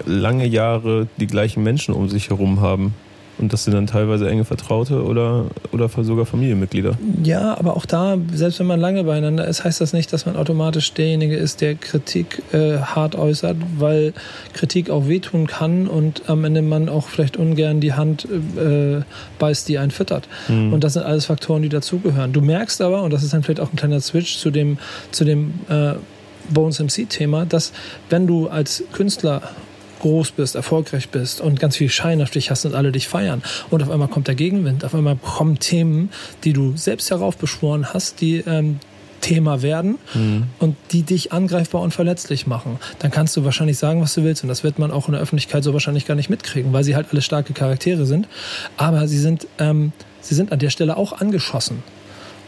lange Jahre die gleichen Menschen um sich herum haben. Und das sind dann teilweise enge Vertraute oder, oder sogar Familienmitglieder. Ja, aber auch da, selbst wenn man lange beieinander ist, heißt das nicht, dass man automatisch derjenige ist, der Kritik äh, hart äußert, weil Kritik auch wehtun kann und am Ende man auch vielleicht ungern die Hand äh, beißt, die einen füttert. Mhm. Und das sind alles Faktoren, die dazugehören. Du merkst aber, und das ist dann vielleicht auch ein kleiner Switch zu dem, zu dem äh, Bones MC-Thema, dass wenn du als Künstler groß bist, erfolgreich bist und ganz viel Schein auf dich hast und alle dich feiern. Und auf einmal kommt der Gegenwind, auf einmal kommen Themen, die du selbst heraufbeschworen hast, die ähm, Thema werden mhm. und die dich angreifbar und verletzlich machen, dann kannst du wahrscheinlich sagen, was du willst. Und das wird man auch in der Öffentlichkeit so wahrscheinlich gar nicht mitkriegen, weil sie halt alle starke Charaktere sind. Aber sie sind, ähm, sie sind an der Stelle auch angeschossen.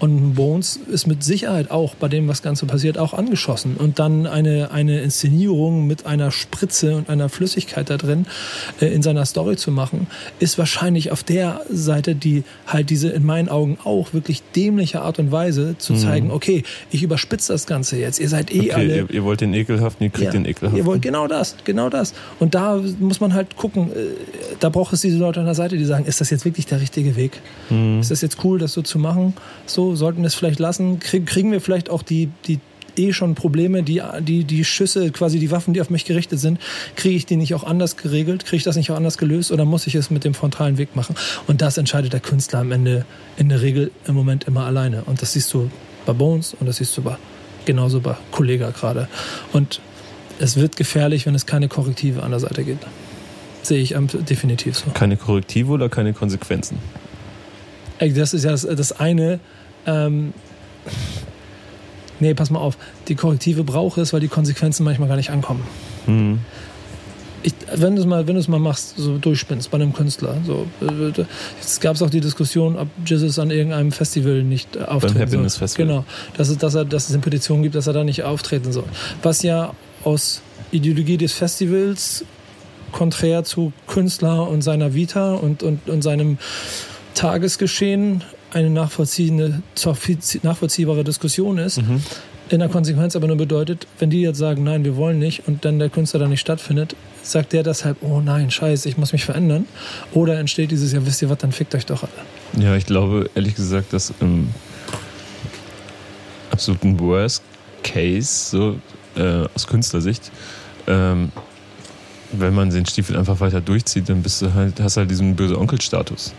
Und Bones ist mit Sicherheit auch bei dem, was Ganze passiert, auch angeschossen. Und dann eine, eine Inszenierung mit einer Spritze und einer Flüssigkeit da drin äh, in seiner Story zu machen, ist wahrscheinlich auf der Seite, die halt diese in meinen Augen auch wirklich dämliche Art und Weise zu mhm. zeigen, okay, ich überspitze das Ganze jetzt. Ihr seid eh okay, alle. Ihr, ihr, wollt den ekelhaften, ihr kriegt ja, den ekelhaften. Ihr wollt genau das, genau das. Und da muss man halt gucken, äh, da braucht es diese Leute an der Seite, die sagen, ist das jetzt wirklich der richtige Weg? Mhm. Ist das jetzt cool, das so zu machen? So, sollten wir es vielleicht lassen? Kriegen wir vielleicht auch die, die eh schon Probleme, die, die, die Schüsse, quasi die Waffen, die auf mich gerichtet sind, kriege ich die nicht auch anders geregelt? Kriege ich das nicht auch anders gelöst oder muss ich es mit dem frontalen Weg machen? Und das entscheidet der Künstler am Ende in der Regel im Moment immer alleine. Und das siehst du bei Bones und das siehst du bei, genauso bei Kollega gerade. Und es wird gefährlich, wenn es keine Korrektive an der Seite gibt. Sehe ich definitiv so. Keine Korrektive oder keine Konsequenzen? das ist ja das, das eine. Ähm, nee, pass mal auf. Die Korrektive braucht es, weil die Konsequenzen manchmal gar nicht ankommen. Mhm. Ich, wenn du es mal, wenn du es mal machst, so durchspinnst bei einem Künstler, so, jetzt gab es auch die Diskussion, ob Jesus an irgendeinem Festival nicht auftreten Beim Happiness soll. Festival. Genau, dass es, dass er, dass es eine Petition gibt, dass er da nicht auftreten soll. Was ja aus Ideologie des Festivals konträr zu Künstler und seiner Vita und, und, und seinem Tagesgeschehen eine nachvollziehbare Diskussion ist. Mhm. In der Konsequenz aber nur bedeutet, wenn die jetzt sagen, nein, wir wollen nicht und dann der Künstler da nicht stattfindet, sagt der deshalb, oh nein, scheiße, ich muss mich verändern. Oder entsteht dieses, ja wisst ihr was, dann fickt euch doch alle. Ja, ich glaube ehrlich gesagt, dass im absoluten Worst Case, so äh, aus Künstlersicht, ähm, wenn man den Stiefel einfach weiter durchzieht, dann bist du halt, hast halt diesen böse Onkel-Status.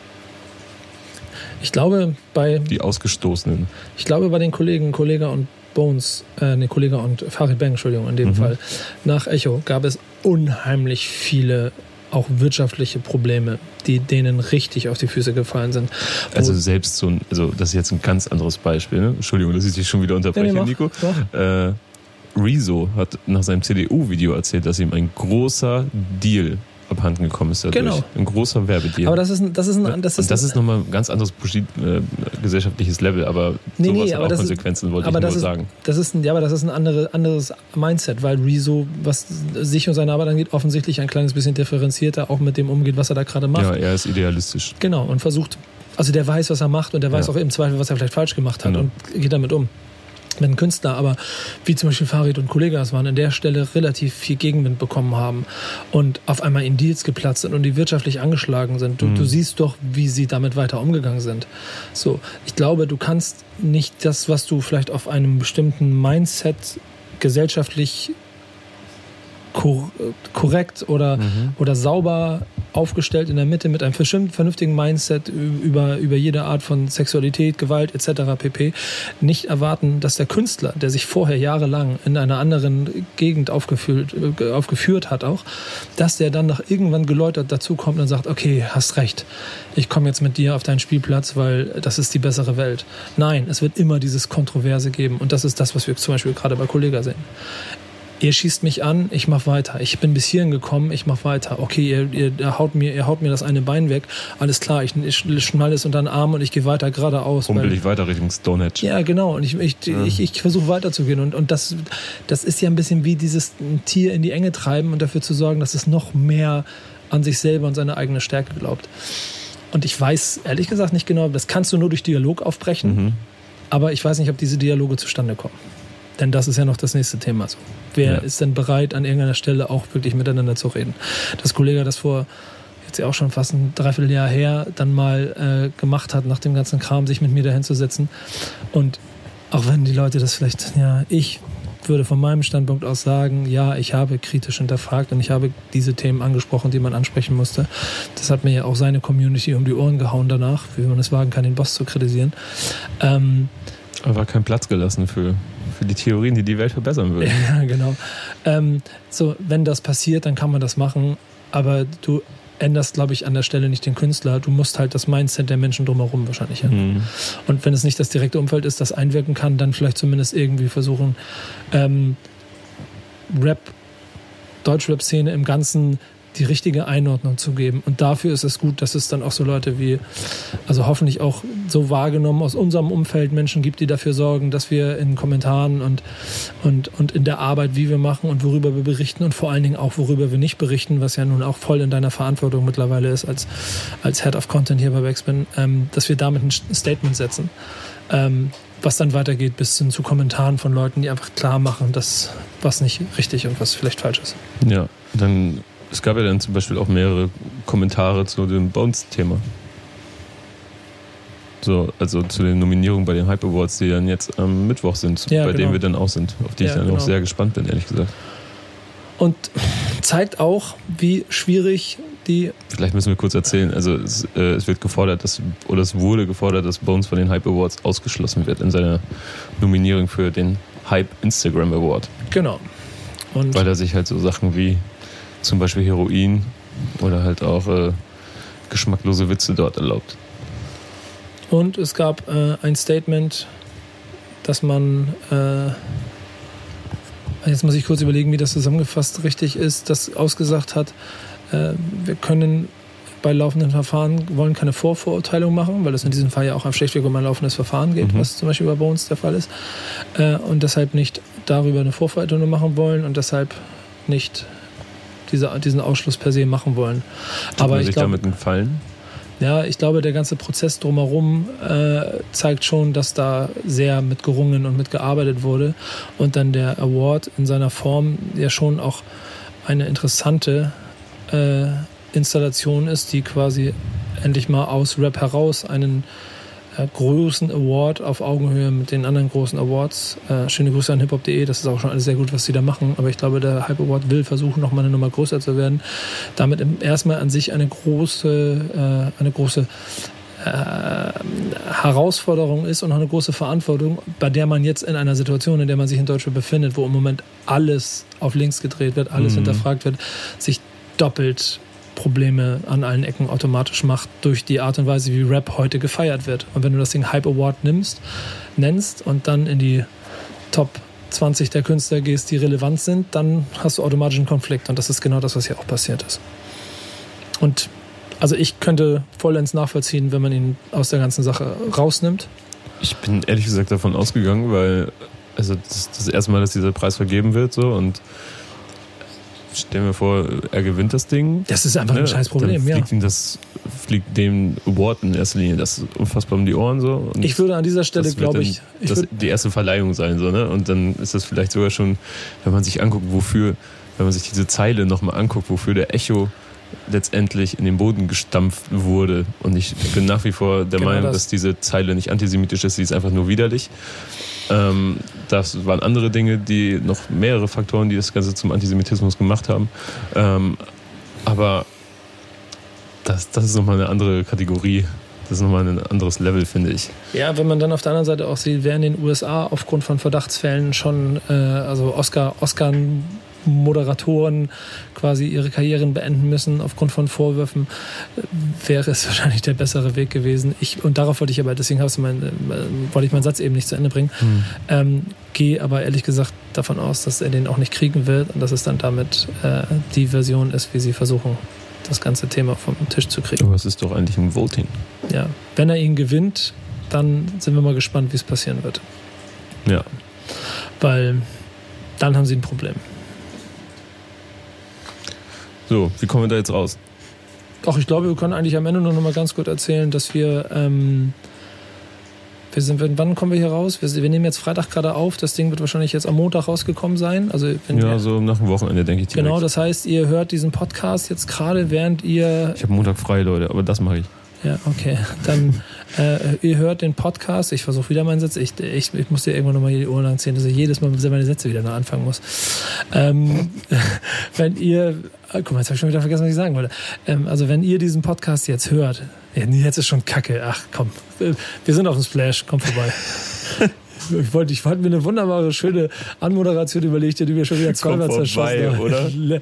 Ich glaube bei. Die Ausgestoßenen. Ich glaube bei den Kollegen, Kollega und Bones, äh, ne, Kollega und Farid Bang, Entschuldigung, in dem mhm. Fall, nach Echo gab es unheimlich viele auch wirtschaftliche Probleme, die denen richtig auf die Füße gefallen sind. Also selbst so ein, also das ist jetzt ein ganz anderes Beispiel, ne? Entschuldigung, dass ich dich schon wieder unterbreche, nee, Nico. Äh, Rezo hat nach seinem CDU-Video erzählt, dass ihm ein großer Deal abhanden gekommen ist dadurch. Genau. Ein großer Werbedeal. Aber das ist, das ist ein, das ist, das ist nochmal ein ganz anderes äh, gesellschaftliches Level, aber nee, sowas nee, hat auch Konsequenzen, ist, wollte ich nur ist, sagen. Das ist ein, ja, aber das ist ein andere, anderes Mindset, weil Rezo, was sich und seine Arbeit angeht, offensichtlich ein kleines bisschen differenzierter auch mit dem umgeht, was er da gerade macht. Ja, er ist idealistisch. Genau, und versucht, also der weiß, was er macht und der weiß ja. auch im Zweifel, was er vielleicht falsch gemacht hat genau. und geht damit um einem Künstler, aber wie zum Beispiel Farid und Kollegas waren an der Stelle relativ viel Gegenwind bekommen haben und auf einmal in Deals geplatzt sind und die wirtschaftlich angeschlagen sind. Du, mhm. du siehst doch, wie sie damit weiter umgegangen sind. So, ich glaube, du kannst nicht das, was du vielleicht auf einem bestimmten Mindset gesellschaftlich korrekt oder, mhm. oder sauber aufgestellt in der Mitte mit einem vernünftigen Mindset über, über jede Art von Sexualität, Gewalt etc. pp. nicht erwarten, dass der Künstler, der sich vorher jahrelang in einer anderen Gegend aufgeführt, äh, aufgeführt hat auch, dass der dann noch irgendwann geläutert dazukommt und sagt, okay, hast recht, ich komme jetzt mit dir auf deinen Spielplatz, weil das ist die bessere Welt. Nein, es wird immer dieses Kontroverse geben und das ist das, was wir zum Beispiel gerade bei Kollega sehen ihr schießt mich an, ich mach weiter. Ich bin bis hierhin gekommen, ich mach weiter. Okay, ihr, ihr, haut, mir, ihr haut mir das eine Bein weg, alles klar, ich, ich schmall es unter den Arm und ich gehe weiter geradeaus. Rumpel ich weiter Richtung Stonehenge. Ja, genau. Und ich, ich, ja. ich, ich versuche weiterzugehen. Und, und das, das ist ja ein bisschen wie dieses Tier in die Enge treiben und dafür zu sorgen, dass es noch mehr an sich selber und seine eigene Stärke glaubt. Und ich weiß ehrlich gesagt nicht genau, das kannst du nur durch Dialog aufbrechen. Mhm. Aber ich weiß nicht, ob diese Dialoge zustande kommen. Denn das ist ja noch das nächste Thema. So. Wer ja. ist denn bereit, an irgendeiner Stelle auch wirklich miteinander zu reden? Das Kollege das vor jetzt ja auch schon fast ein Dreivierteljahr her dann mal äh, gemacht hat, nach dem ganzen Kram, sich mit mir dahin zu setzen. Und auch wenn die Leute das vielleicht, ja, ich würde von meinem Standpunkt aus sagen, ja, ich habe kritisch hinterfragt und ich habe diese Themen angesprochen, die man ansprechen musste. Das hat mir ja auch seine Community um die Ohren gehauen danach, wie man es wagen kann, den Boss zu kritisieren. Ähm, Aber war kein Platz gelassen für für die Theorien, die die Welt verbessern würden. Ja, genau. Ähm, so, wenn das passiert, dann kann man das machen, aber du änderst, glaube ich, an der Stelle nicht den Künstler. Du musst halt das Mindset der Menschen drumherum wahrscheinlich ändern. Mhm. Und wenn es nicht das direkte Umfeld ist, das einwirken kann, dann vielleicht zumindest irgendwie versuchen, ähm, Rap, Deutschrap-Szene im Ganzen die richtige Einordnung zu geben. Und dafür ist es gut, dass es dann auch so Leute wie, also hoffentlich auch so wahrgenommen aus unserem Umfeld Menschen gibt, die dafür sorgen, dass wir in Kommentaren und, und, und in der Arbeit, wie wir machen und worüber wir berichten und vor allen Dingen auch, worüber wir nicht berichten, was ja nun auch voll in deiner Verantwortung mittlerweile ist als, als Head of Content hier bei Backspin, ähm, dass wir damit ein Statement setzen. Ähm, was dann weitergeht bis hin zu Kommentaren von Leuten, die einfach klar machen, dass was nicht richtig und was vielleicht falsch ist. Ja, dann es gab ja dann zum Beispiel auch mehrere Kommentare zu dem Bones-Thema. So, also zu den Nominierungen bei den Hype Awards, die dann jetzt am Mittwoch sind, ja, bei genau. denen wir dann auch sind, auf die ja, ich dann genau. auch sehr gespannt bin, ehrlich gesagt. Und zeigt auch, wie schwierig die. Vielleicht müssen wir kurz erzählen. Also es, äh, es, wird gefordert, dass, oder es wurde gefordert, dass Bones von den Hype Awards ausgeschlossen wird in seiner Nominierung für den Hype Instagram Award. Genau. Und Weil er sich halt so Sachen wie zum Beispiel Heroin oder halt auch äh, geschmacklose Witze dort erlaubt. Und es gab äh, ein Statement, dass man, äh, jetzt muss ich kurz überlegen, wie das zusammengefasst richtig ist, das ausgesagt hat, äh, wir können bei laufenden Verfahren wollen keine Vorverurteilung machen, weil es in diesem Fall ja auch schlechtweg um ein laufendes Verfahren geht, mhm. was zum Beispiel bei Bones der Fall ist. Äh, und deshalb nicht darüber eine Vorverurteilung machen wollen und deshalb nicht diese, diesen Ausschluss per se machen wollen. Tut Aber ich glaube, damit einen Gefallen? Ja, ich glaube, der ganze Prozess drumherum äh, zeigt schon, dass da sehr mit gerungen und mit gearbeitet wurde. Und dann der Award in seiner Form ja schon auch eine interessante äh, Installation ist, die quasi endlich mal aus Rap heraus einen äh, großen Award auf Augenhöhe mit den anderen großen Awards. Äh, schöne Grüße an hiphop.de, das ist auch schon alles sehr gut, was sie da machen. Aber ich glaube, der Hype Award will versuchen, noch mal eine Nummer größer zu werden. Damit erstmal an sich eine große, äh, eine große äh, Herausforderung ist und auch eine große Verantwortung, bei der man jetzt in einer Situation, in der man sich in Deutschland befindet, wo im Moment alles auf links gedreht wird, alles mhm. hinterfragt wird, sich doppelt Probleme an allen Ecken automatisch macht durch die Art und Weise, wie Rap heute gefeiert wird. Und wenn du das Ding Hype Award nimmst, nennst und dann in die Top 20 der Künstler gehst, die relevant sind, dann hast du automatisch einen Konflikt. Und das ist genau das, was hier auch passiert ist. Und also ich könnte vollends nachvollziehen, wenn man ihn aus der ganzen Sache rausnimmt. Ich bin ehrlich gesagt davon ausgegangen, weil also das, das erste Mal, dass dieser Preis vergeben wird, so und stellen wir vor, er gewinnt das Ding. Das ist einfach ein scheiß Problem, fliegt ja. Ihm das fliegt dem Award in erster Linie das ist unfassbar um die Ohren so. Und ich würde an dieser Stelle, glaube dann ich, ich das die erste Verleihung sein so ne und dann ist das vielleicht sogar schon, wenn man sich anguckt, wofür, wenn man sich diese Zeile nochmal anguckt, wofür der Echo letztendlich in den Boden gestampft wurde. Und ich bin nach wie vor der Genau Meinung, das. dass diese Zeile nicht antisemitisch ist, sie ist einfach nur widerlich. Ähm, das waren andere Dinge, die noch mehrere Faktoren, die das Ganze zum Antisemitismus gemacht haben. Ähm, aber das, das ist nochmal eine andere Kategorie. Das ist nochmal ein anderes Level, finde ich. ja, wenn man dann auf der anderen Seite auch sieht, wer in den USA aufgrund von Verdachtsfällen schon, äh, also Oscar, Oscar Moderatoren quasi ihre Karrieren beenden müssen aufgrund von Vorwürfen, äh, wäre es wahrscheinlich der bessere Weg gewesen. Ich, und darauf wollte ich aber, deswegen du mein, äh, wollte ich meinen Satz eben nicht zu Ende bringen. Ähm, gehe aber ehrlich gesagt davon aus, dass er den auch nicht kriegen wird und dass es dann damit äh, die Version ist, wie sie versuchen, das ganze Thema vom Tisch zu kriegen. Aber es ist doch eigentlich ein Voting. Ja. Wenn er ihn gewinnt, dann sind wir mal gespannt, wie es passieren wird. Ja. Weil dann haben sie ein Problem. So, wie kommen wir da jetzt raus? Doch, ich glaube, wir können eigentlich am Ende nur noch mal ganz gut erzählen, dass wir, ähm, wir sind, wann kommen wir hier raus? Wir, wir nehmen jetzt Freitag gerade auf. Das Ding wird wahrscheinlich jetzt am Montag rausgekommen sein. Also wenn Ja, ihr, so nach dem Wochenende, denke ich. Direkt. genau, das heißt, ihr hört diesen Podcast jetzt gerade, während ihr Ich habe Montag frei, Leute, aber das mache ich. Ja, okay. Dann, äh, ihr hört den Podcast. Ich versuche wieder meinen Satz. Ich, ich, ich muss dir irgendwann nochmal die Ohren lang ziehen, dass ich jedes Mal meine Sätze wieder neu anfangen muss. Ähm, wenn ihr, ah, guck mal, jetzt habe ich schon wieder vergessen, was ich sagen wollte. Ähm, also, wenn ihr diesen Podcast jetzt hört, jetzt ist schon kacke. Ach, komm. Wir sind auf dem Splash. Komm vorbei. Ich wollte, ich wollte mir eine wunderbare, schöne Anmoderation überlegt, die wir schon wieder zweimal zerschossen haben. oder?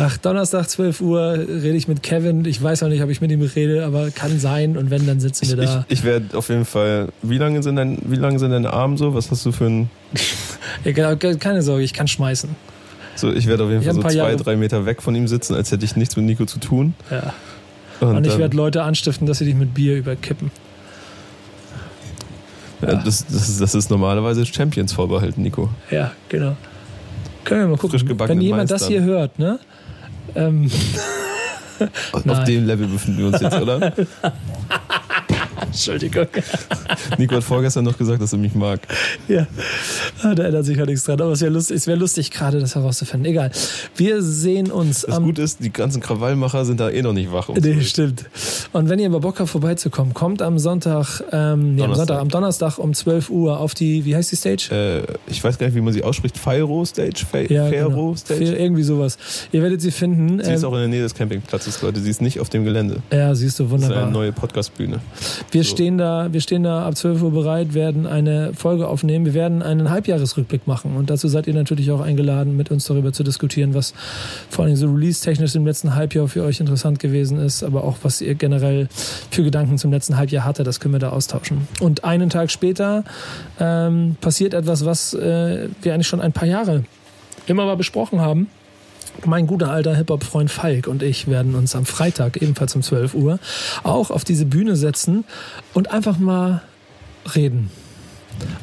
Ach, Donnerstag 12 Uhr rede ich mit Kevin. Ich weiß noch nicht, ob ich mit ihm rede, aber kann sein. Und wenn, dann sitzen Ich, wir da. ich, ich werde auf jeden Fall. Wie lange sind dein, wie lange sind deine Arme so? Was hast du für ein. Ja, ke- keine Sorge, ich kann schmeißen. So, ich werde auf jeden Ich Fall so zwei, Jahre- drei Meter weg von ihm sitzen, als hätte ich nichts mit Nico zu tun. Ja. Und, Und ich werde Leute anstiften, dass sie dich mit Bier überkippen. Ja, das, das, ist, das ist normalerweise Champions vorbehalten, Nico. Ja, genau. Können wir mal gucken. Wenn jemand das Meistern. hier hört, ne? Ähm, Auf dem Level befinden wir uns jetzt, oder? Entschuldigung. Nico hat vorgestern noch gesagt, dass er mich mag. Ja, Ah, da ändert sich ja nichts dran. Aber es wäre lustig, wär lustig, gerade das herauszufinden. Egal. Wir sehen uns Das am Gute ist, die ganzen Krawallmacher sind da eh noch nicht wach. um Nee, stimmt. Und wenn ihr mal Bock habt, vorbeizukommen, kommt am Sonntag, ähm, nee, am Donnerstag. Sonntag, am Donnerstag um 12 Uhr auf die, wie heißt die Stage? Äh, ich weiß gar nicht, wie man sie ausspricht. Fairo Stage? Fe Fairo genau. Stage? Für irgendwie sowas. Ihr werdet sie finden. Sie ist Ähm, auch in der Nähe des Campingplatzes, Leute. Sie ist nicht auf dem Gelände. ja, siehst du, Das ist wunderbar. eine neue Podcast-Bühne. Wir So. stehen da, wir stehen da ab 12 Uhr bereit, werden eine Folge aufnehmen. Wir werden einen Halbjahresrückblick machen und dazu seid ihr natürlich auch eingeladen, mit uns darüber zu diskutieren, was vor allem so release-technisch im letzten Halbjahr für euch interessant gewesen ist, aber auch was ihr generell für Gedanken zum letzten Halbjahr hatte, das können wir da austauschen. Und einen Tag später ähm, passiert etwas, was äh, wir eigentlich schon ein paar Jahre immer mal besprochen haben. Mein guter alter Hip-Hop-Freund Falk und ich werden uns am Freitag, ebenfalls um 12 Uhr, auch auf diese Bühne setzen und einfach mal reden.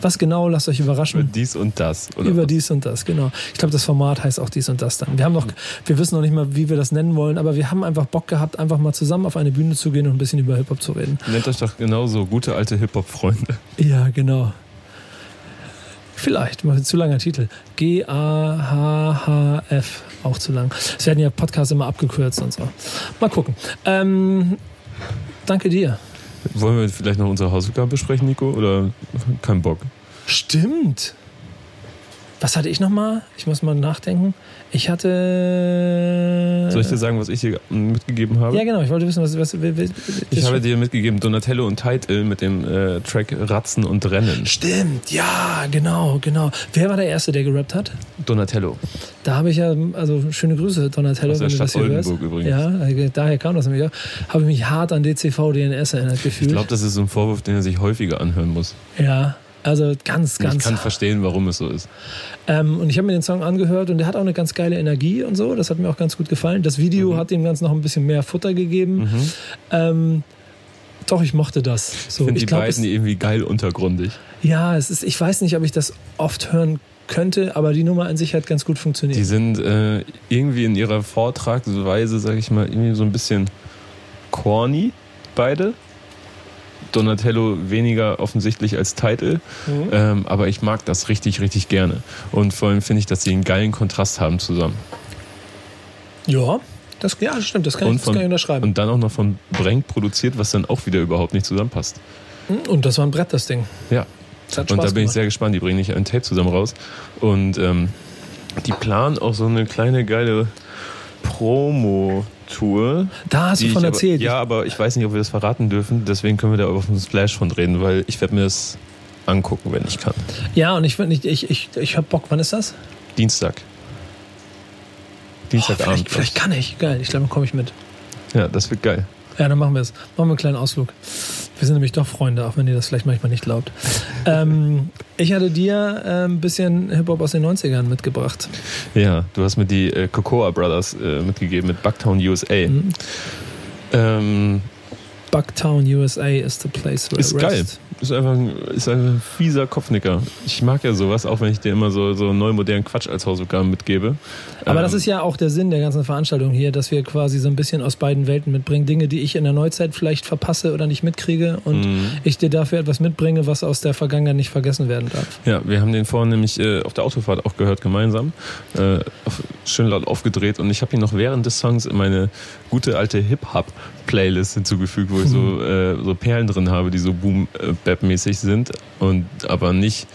Was genau, lasst euch Über überraschen. dies und das. Oder Über was? dies und das, genau. Ich glaube, das Format heißt auch dies und das dann. Wir haben noch, wir wissen noch nicht mal, wie wir das nennen wollen, aber wir haben einfach Bock gehabt, einfach mal zusammen auf eine Bühne zu gehen und ein bisschen über Hip-Hop zu reden. Nennt euch doch genauso gute alte Hip-Hop-Freunde. Ja, genau. Vielleicht, mal zu langer Titel. G-A-H-H-F, auch zu lang. Es werden ja Podcasts immer abgekürzt und so. Mal gucken. Ähm, danke dir. Wollen wir vielleicht noch unsere Hausaufgaben besprechen, Nico? Oder kein Bock? Stimmt. Was hatte ich nochmal? Ich muss mal nachdenken. Ich hatte. Soll ich dir sagen, was ich dir mitgegeben habe? Ja, genau. Ich wollte wissen, was. was, was, Ich habe dir mitgegeben Donatello und Title mit dem äh, Track Ratzen und Rennen. Stimmt, ja, genau, genau. Wer war der Erste, der gerappt hat? Donatello. Da habe ich ja, also schöne Grüße, Donatello, Aus der das Stadt hörst. Oldenburg übrigens. Ja, daher kam das nämlich auch. Habe ich mich hart an DCV DNS erinnert Ich gefühlt. glaube, das ist so ein Vorwurf, den er sich häufiger anhören muss. ja, Also ganz, ganz. Ich kann verstehen, warum es so ist. Ähm, und ich habe mir den Song angehört und der hat auch eine ganz geile Energie und so. Das hat mir auch ganz gut gefallen. Das Video Mhm. hat dem Ganzen noch ein bisschen mehr Futter gegeben. Ähm, doch, ich mochte das. So, Ich finde die beiden es, irgendwie geil untergrundig. ja, es ist, ich weiß nicht, ob ich das oft hören könnte, aber die Nummer an sich hat ganz gut funktioniert. Die sind äh, irgendwie in ihrer Vortragsweise, sag ich mal, irgendwie so ein bisschen corny, beide. Donatello weniger offensichtlich als Titel, Mhm. ähm, aber ich mag das richtig, richtig gerne. Und vor allem finde ich, dass sie einen geilen Kontrast haben zusammen. Ja, das, ja, stimmt, das kann, ich, Und, das kann ich von, unterschreiben. und dann auch noch von Brenk produziert, was dann auch wieder überhaupt nicht zusammenpasst. Und, und das war ein Brett, das Ding. Ja, Das und da bin ich gemacht. sehr gespannt. Die bringen nicht ein Tape zusammen raus. Und ähm, die planen auch so eine kleine geile Promo-Tour. Da hast du von ich aber, erzählt. Ja, aber ich weiß nicht, ob wir das verraten dürfen. Deswegen können wir da auf dem Splash von reden, weil ich werde mir das angucken, wenn ich kann. Ja, und ich nicht, ich, ich, ich hab Bock. Wann ist das? Dienstag. Oh, Dienstagabend. vielleicht, vielleicht kann ich. Geil, ich glaube, dann komme ich mit. ja, das wird geil. Ja, dann machen wir es. Machen wir einen kleinen Ausflug. Wir sind nämlich doch Freunde, auch wenn ihr das vielleicht manchmal nicht glaubt. ähm, ich hatte dir äh, ein bisschen Hip-Hop aus den 90ern mitgebracht. Ja, du hast mir die äh, Cocoa Brothers äh, mitgegeben mit Bucktown USA. Mhm. Ähm, Bucktown, USA is the place where Ist rest. geil. Ist einfach, ein, ist einfach ein fieser Kopfnicker. Ich mag ja sowas, auch wenn ich dir immer so, so neu modernen Quatsch als Hausaufgaben mitgebe. Aber Ähm, das ist ja auch der Sinn der ganzen Veranstaltung hier, dass wir quasi so ein bisschen aus beiden Welten mitbringen. Dinge, die ich in der Neuzeit vielleicht verpasse oder nicht mitkriege und Mhm. ich dir dafür etwas mitbringe, was aus der Vergangenheit nicht vergessen werden darf. Ja, wir haben den vorhin nämlich äh, auf der Autofahrt auch gehört, gemeinsam. Äh, auf, schön laut aufgedreht und ich habe ihn noch während des Songs in meine gute alte Hip-Hop-Playlist hinzugefügt, wo ich so, äh, so Perlen drin habe, die so Boom-Bap-mäßig sind und aber nicht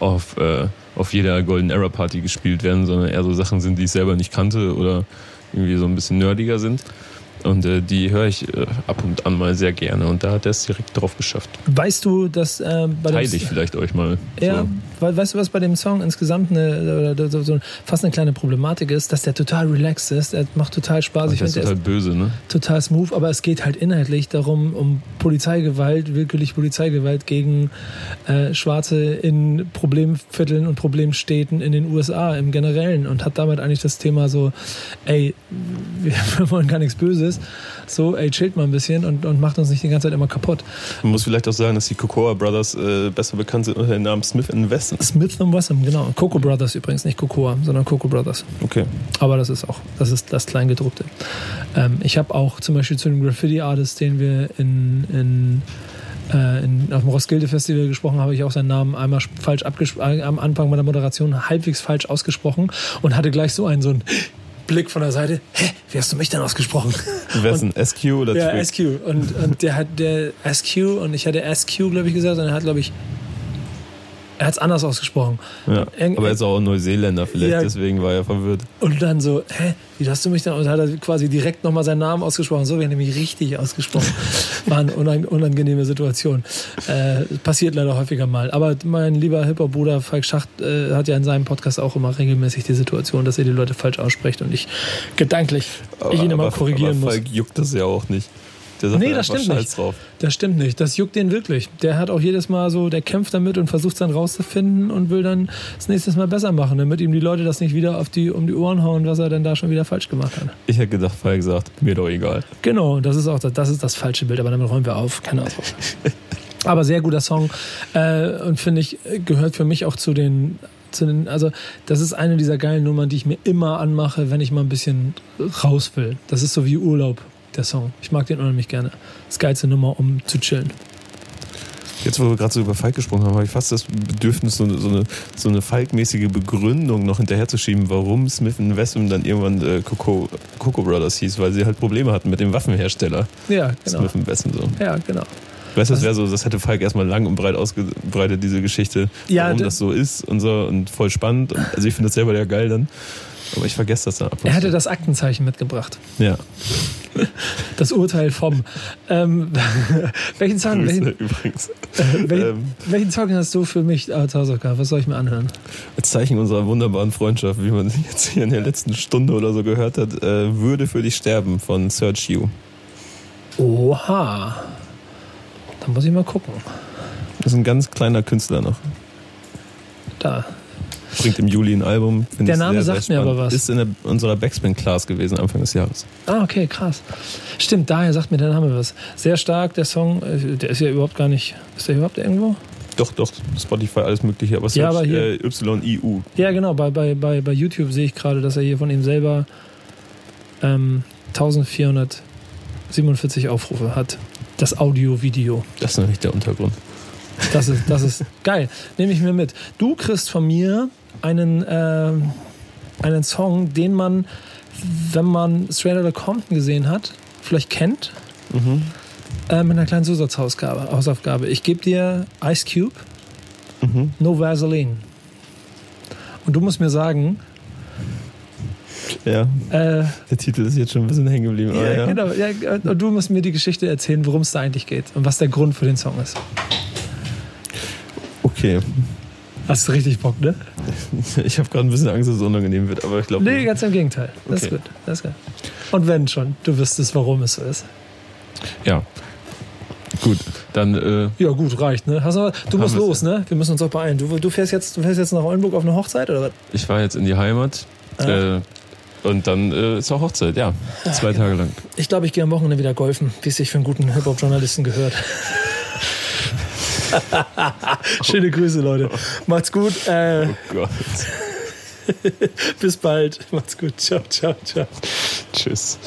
auf, äh, auf jeder Golden Era Party gespielt werden, sondern eher so Sachen sind, die ich selber nicht kannte oder irgendwie so ein bisschen nerdiger sind. Und äh, die höre ich äh, ab und an mal sehr gerne. Und da hat er es direkt drauf geschafft. Weißt du, dass äh, bei Teile ich vielleicht euch mal. Ja, So. weil, weißt du, was bei dem Song insgesamt eine, so, so fast eine kleine Problematik ist, dass der total relaxed ist, er macht total Spaß. Ich finde, total ist böse, ne? total smooth, aber es geht halt inhaltlich darum, um Polizeigewalt, willkürlich Polizeigewalt gegen äh, Schwarze in Problemvierteln und Problemstädten in den USA im Generellen und hat damit eigentlich das Thema so, ey, wir, wir wollen gar nichts Böses, so, ey, chillt mal ein bisschen und, und macht uns nicht die ganze Zeit immer kaputt. Man muss vielleicht auch sagen, dass die Cocoa Brothers äh, besser bekannt sind unter dem Namen Smith Wesson. Smith Wesson, genau. Coco Brothers übrigens, nicht Cocoa, sondern Coco Brothers. Okay. Aber das ist auch, das ist das Kleingedruckte. Ähm, ich habe auch zum Beispiel zu dem Graffiti-Artist, den wir in, in, äh, in, auf dem Roskilde-Festival gesprochen haben, habe ich auch seinen Namen einmal falsch abgesprochen, am Anfang meiner Moderation halbwegs falsch ausgesprochen und hatte gleich so einen, so einen Blick von der Seite. Hä, wie hast du mich denn ausgesprochen? Wesson, SQ oder Ja, Twig? SQ. Und, und der hat der SQ und ich hatte SQ, glaube ich, gesagt, und er hat, glaube ich, er hat es anders ausgesprochen. Ja. Aber er ist auch ein Neuseeländer vielleicht, Ja. deswegen war er verwirrt. Und dann so, hä, wie hast du mich dann? Und hat er quasi direkt nochmal seinen Namen ausgesprochen. So, haben nämlich richtig ausgesprochen. War eine unang unangenehme Situation. Äh, passiert leider häufiger mal. Aber mein lieber Hip-Hop-Bruder Falk Schacht äh, hat ja in seinem Podcast auch immer regelmäßig die Situation, dass er die Leute falsch ausspricht und ich gedanklich ich ihn immer aber, korrigieren aber muss. Falk juckt das ja auch nicht. Der sagt Nee, das stimmt Scheiß nicht. drauf. Das stimmt nicht. Das juckt den wirklich. Der hat auch jedes Mal so, der kämpft damit und versucht es dann rauszufinden und will dann das nächste Mal besser machen, damit ihm die Leute das nicht wieder auf die, um die Ohren hauen, was er denn da schon wieder falsch gemacht hat. Ich hätte gedacht, Falk sagt, mir doch egal. Genau, das ist auch das, das, ist das falsche Bild, aber damit räumen wir auf. Keine Ahnung. aber sehr guter Song äh, und finde ich, gehört für mich auch zu den, zu den, also das ist eine dieser geilen Nummern, die ich mir immer anmache, wenn ich mal ein bisschen raus will. Das ist so wie Urlaub, der Song. Ich mag den unheimlich gerne. Das geilste Nummer, um zu chillen. Jetzt, wo wir gerade so über Falk gesprochen haben, habe ich fast das Bedürfnis, so eine, so eine, so eine Falk-mäßige Begründung noch hinterherzuschieben, warum Smith Wesson dann irgendwann äh, Coco, Coco Brothers hieß, weil sie halt Probleme hatten mit dem Waffenhersteller Ja, genau. Smith Wesson. So. Ja, genau. Weißt du, das wäre so, das hätte Falk erstmal lang und breit ausgebreitet, diese Geschichte, Ja, warum das so ist und so und voll spannend. Und, also ich finde das selber ja geil dann. Aber ich vergesse das dann ab Er hatte das Aktenzeichen mitgebracht. Ja, Das Urteil vom. Ähm, welchen, Song, welchen, Grüße übrigens. äh, welchen, Ähm, welchen Song hast du für mich als Hausaufgabe? Was soll ich mir anhören? als Zeichen unserer wunderbaren Freundschaft, wie man jetzt hier in der letzten Stunde oder so gehört hat, äh, Würde für dich sterben von Search You. Oha. Da muss ich mal gucken. ist ein ganz kleiner Künstler noch. Da. Bringt im Juli ein Album. Der Name sehr, sagt sehr mir aber was. Ist in der, unserer Backspin-Class gewesen Anfang des Jahres. Ah, okay, krass. Stimmt, daher sagt mir der Name was. Sehr stark, der Song. Äh, der ist ja überhaupt gar nicht. Ist der überhaupt irgendwo? Doch, doch, Spotify, alles Mögliche. Aber es ja, aber hier, äh, YIU. Ja, genau. Bei, bei, bei, bei YouTube sehe ich gerade, dass er hier von ihm selber ähm, 1447 Aufrufe hat. Das Audio-Video. Das ist nämlich der Untergrund. Das ist, das ist geil. Nehme ich mir mit. Du kriegst von mir einen, äh, einen Song, den man, wenn man Straight Outta Compton gesehen hat, vielleicht kennt. Mhm. Äh, mit einer kleinen Zusatzausgabe. Ich gebe dir Ice Cube, mhm. No Vaseline. Und du musst mir sagen, ja. Äh, der Titel ist jetzt schon ein bisschen hängen geblieben. Ja, ja. Genau. Ja, und du musst mir die Geschichte erzählen, worum es da eigentlich geht und was der Grund für den Song ist. Okay. Hast du richtig Bock, ne? Ich habe gerade ein bisschen Angst, dass es unangenehm wird, aber ich glaube. Nee, ganz im Gegenteil. Das okay. ist gut. Das ist gut. Und wenn schon, du wüsstest, warum es so ist. Ja. Gut, dann. Äh, ja, gut, reicht, ne? Hast du, du musst los, ne? Wir müssen uns auch beeilen. Du, du, fährst jetzt, du fährst jetzt nach Oldenburg auf eine Hochzeit, oder was? Ich fahre jetzt in die Heimat. Ah. Äh, und dann äh, ist auch Hochzeit, ja. Zwei Tage lang. Ich glaube, ich gehe am Wochenende wieder golfen, wie es sich für einen guten Hip-Hop-Journalisten gehört. Schöne Grüße, Leute. Macht's gut. Äh, oh Gott. Bis bald. Macht's gut. Ciao, ciao, ciao. Tschüss.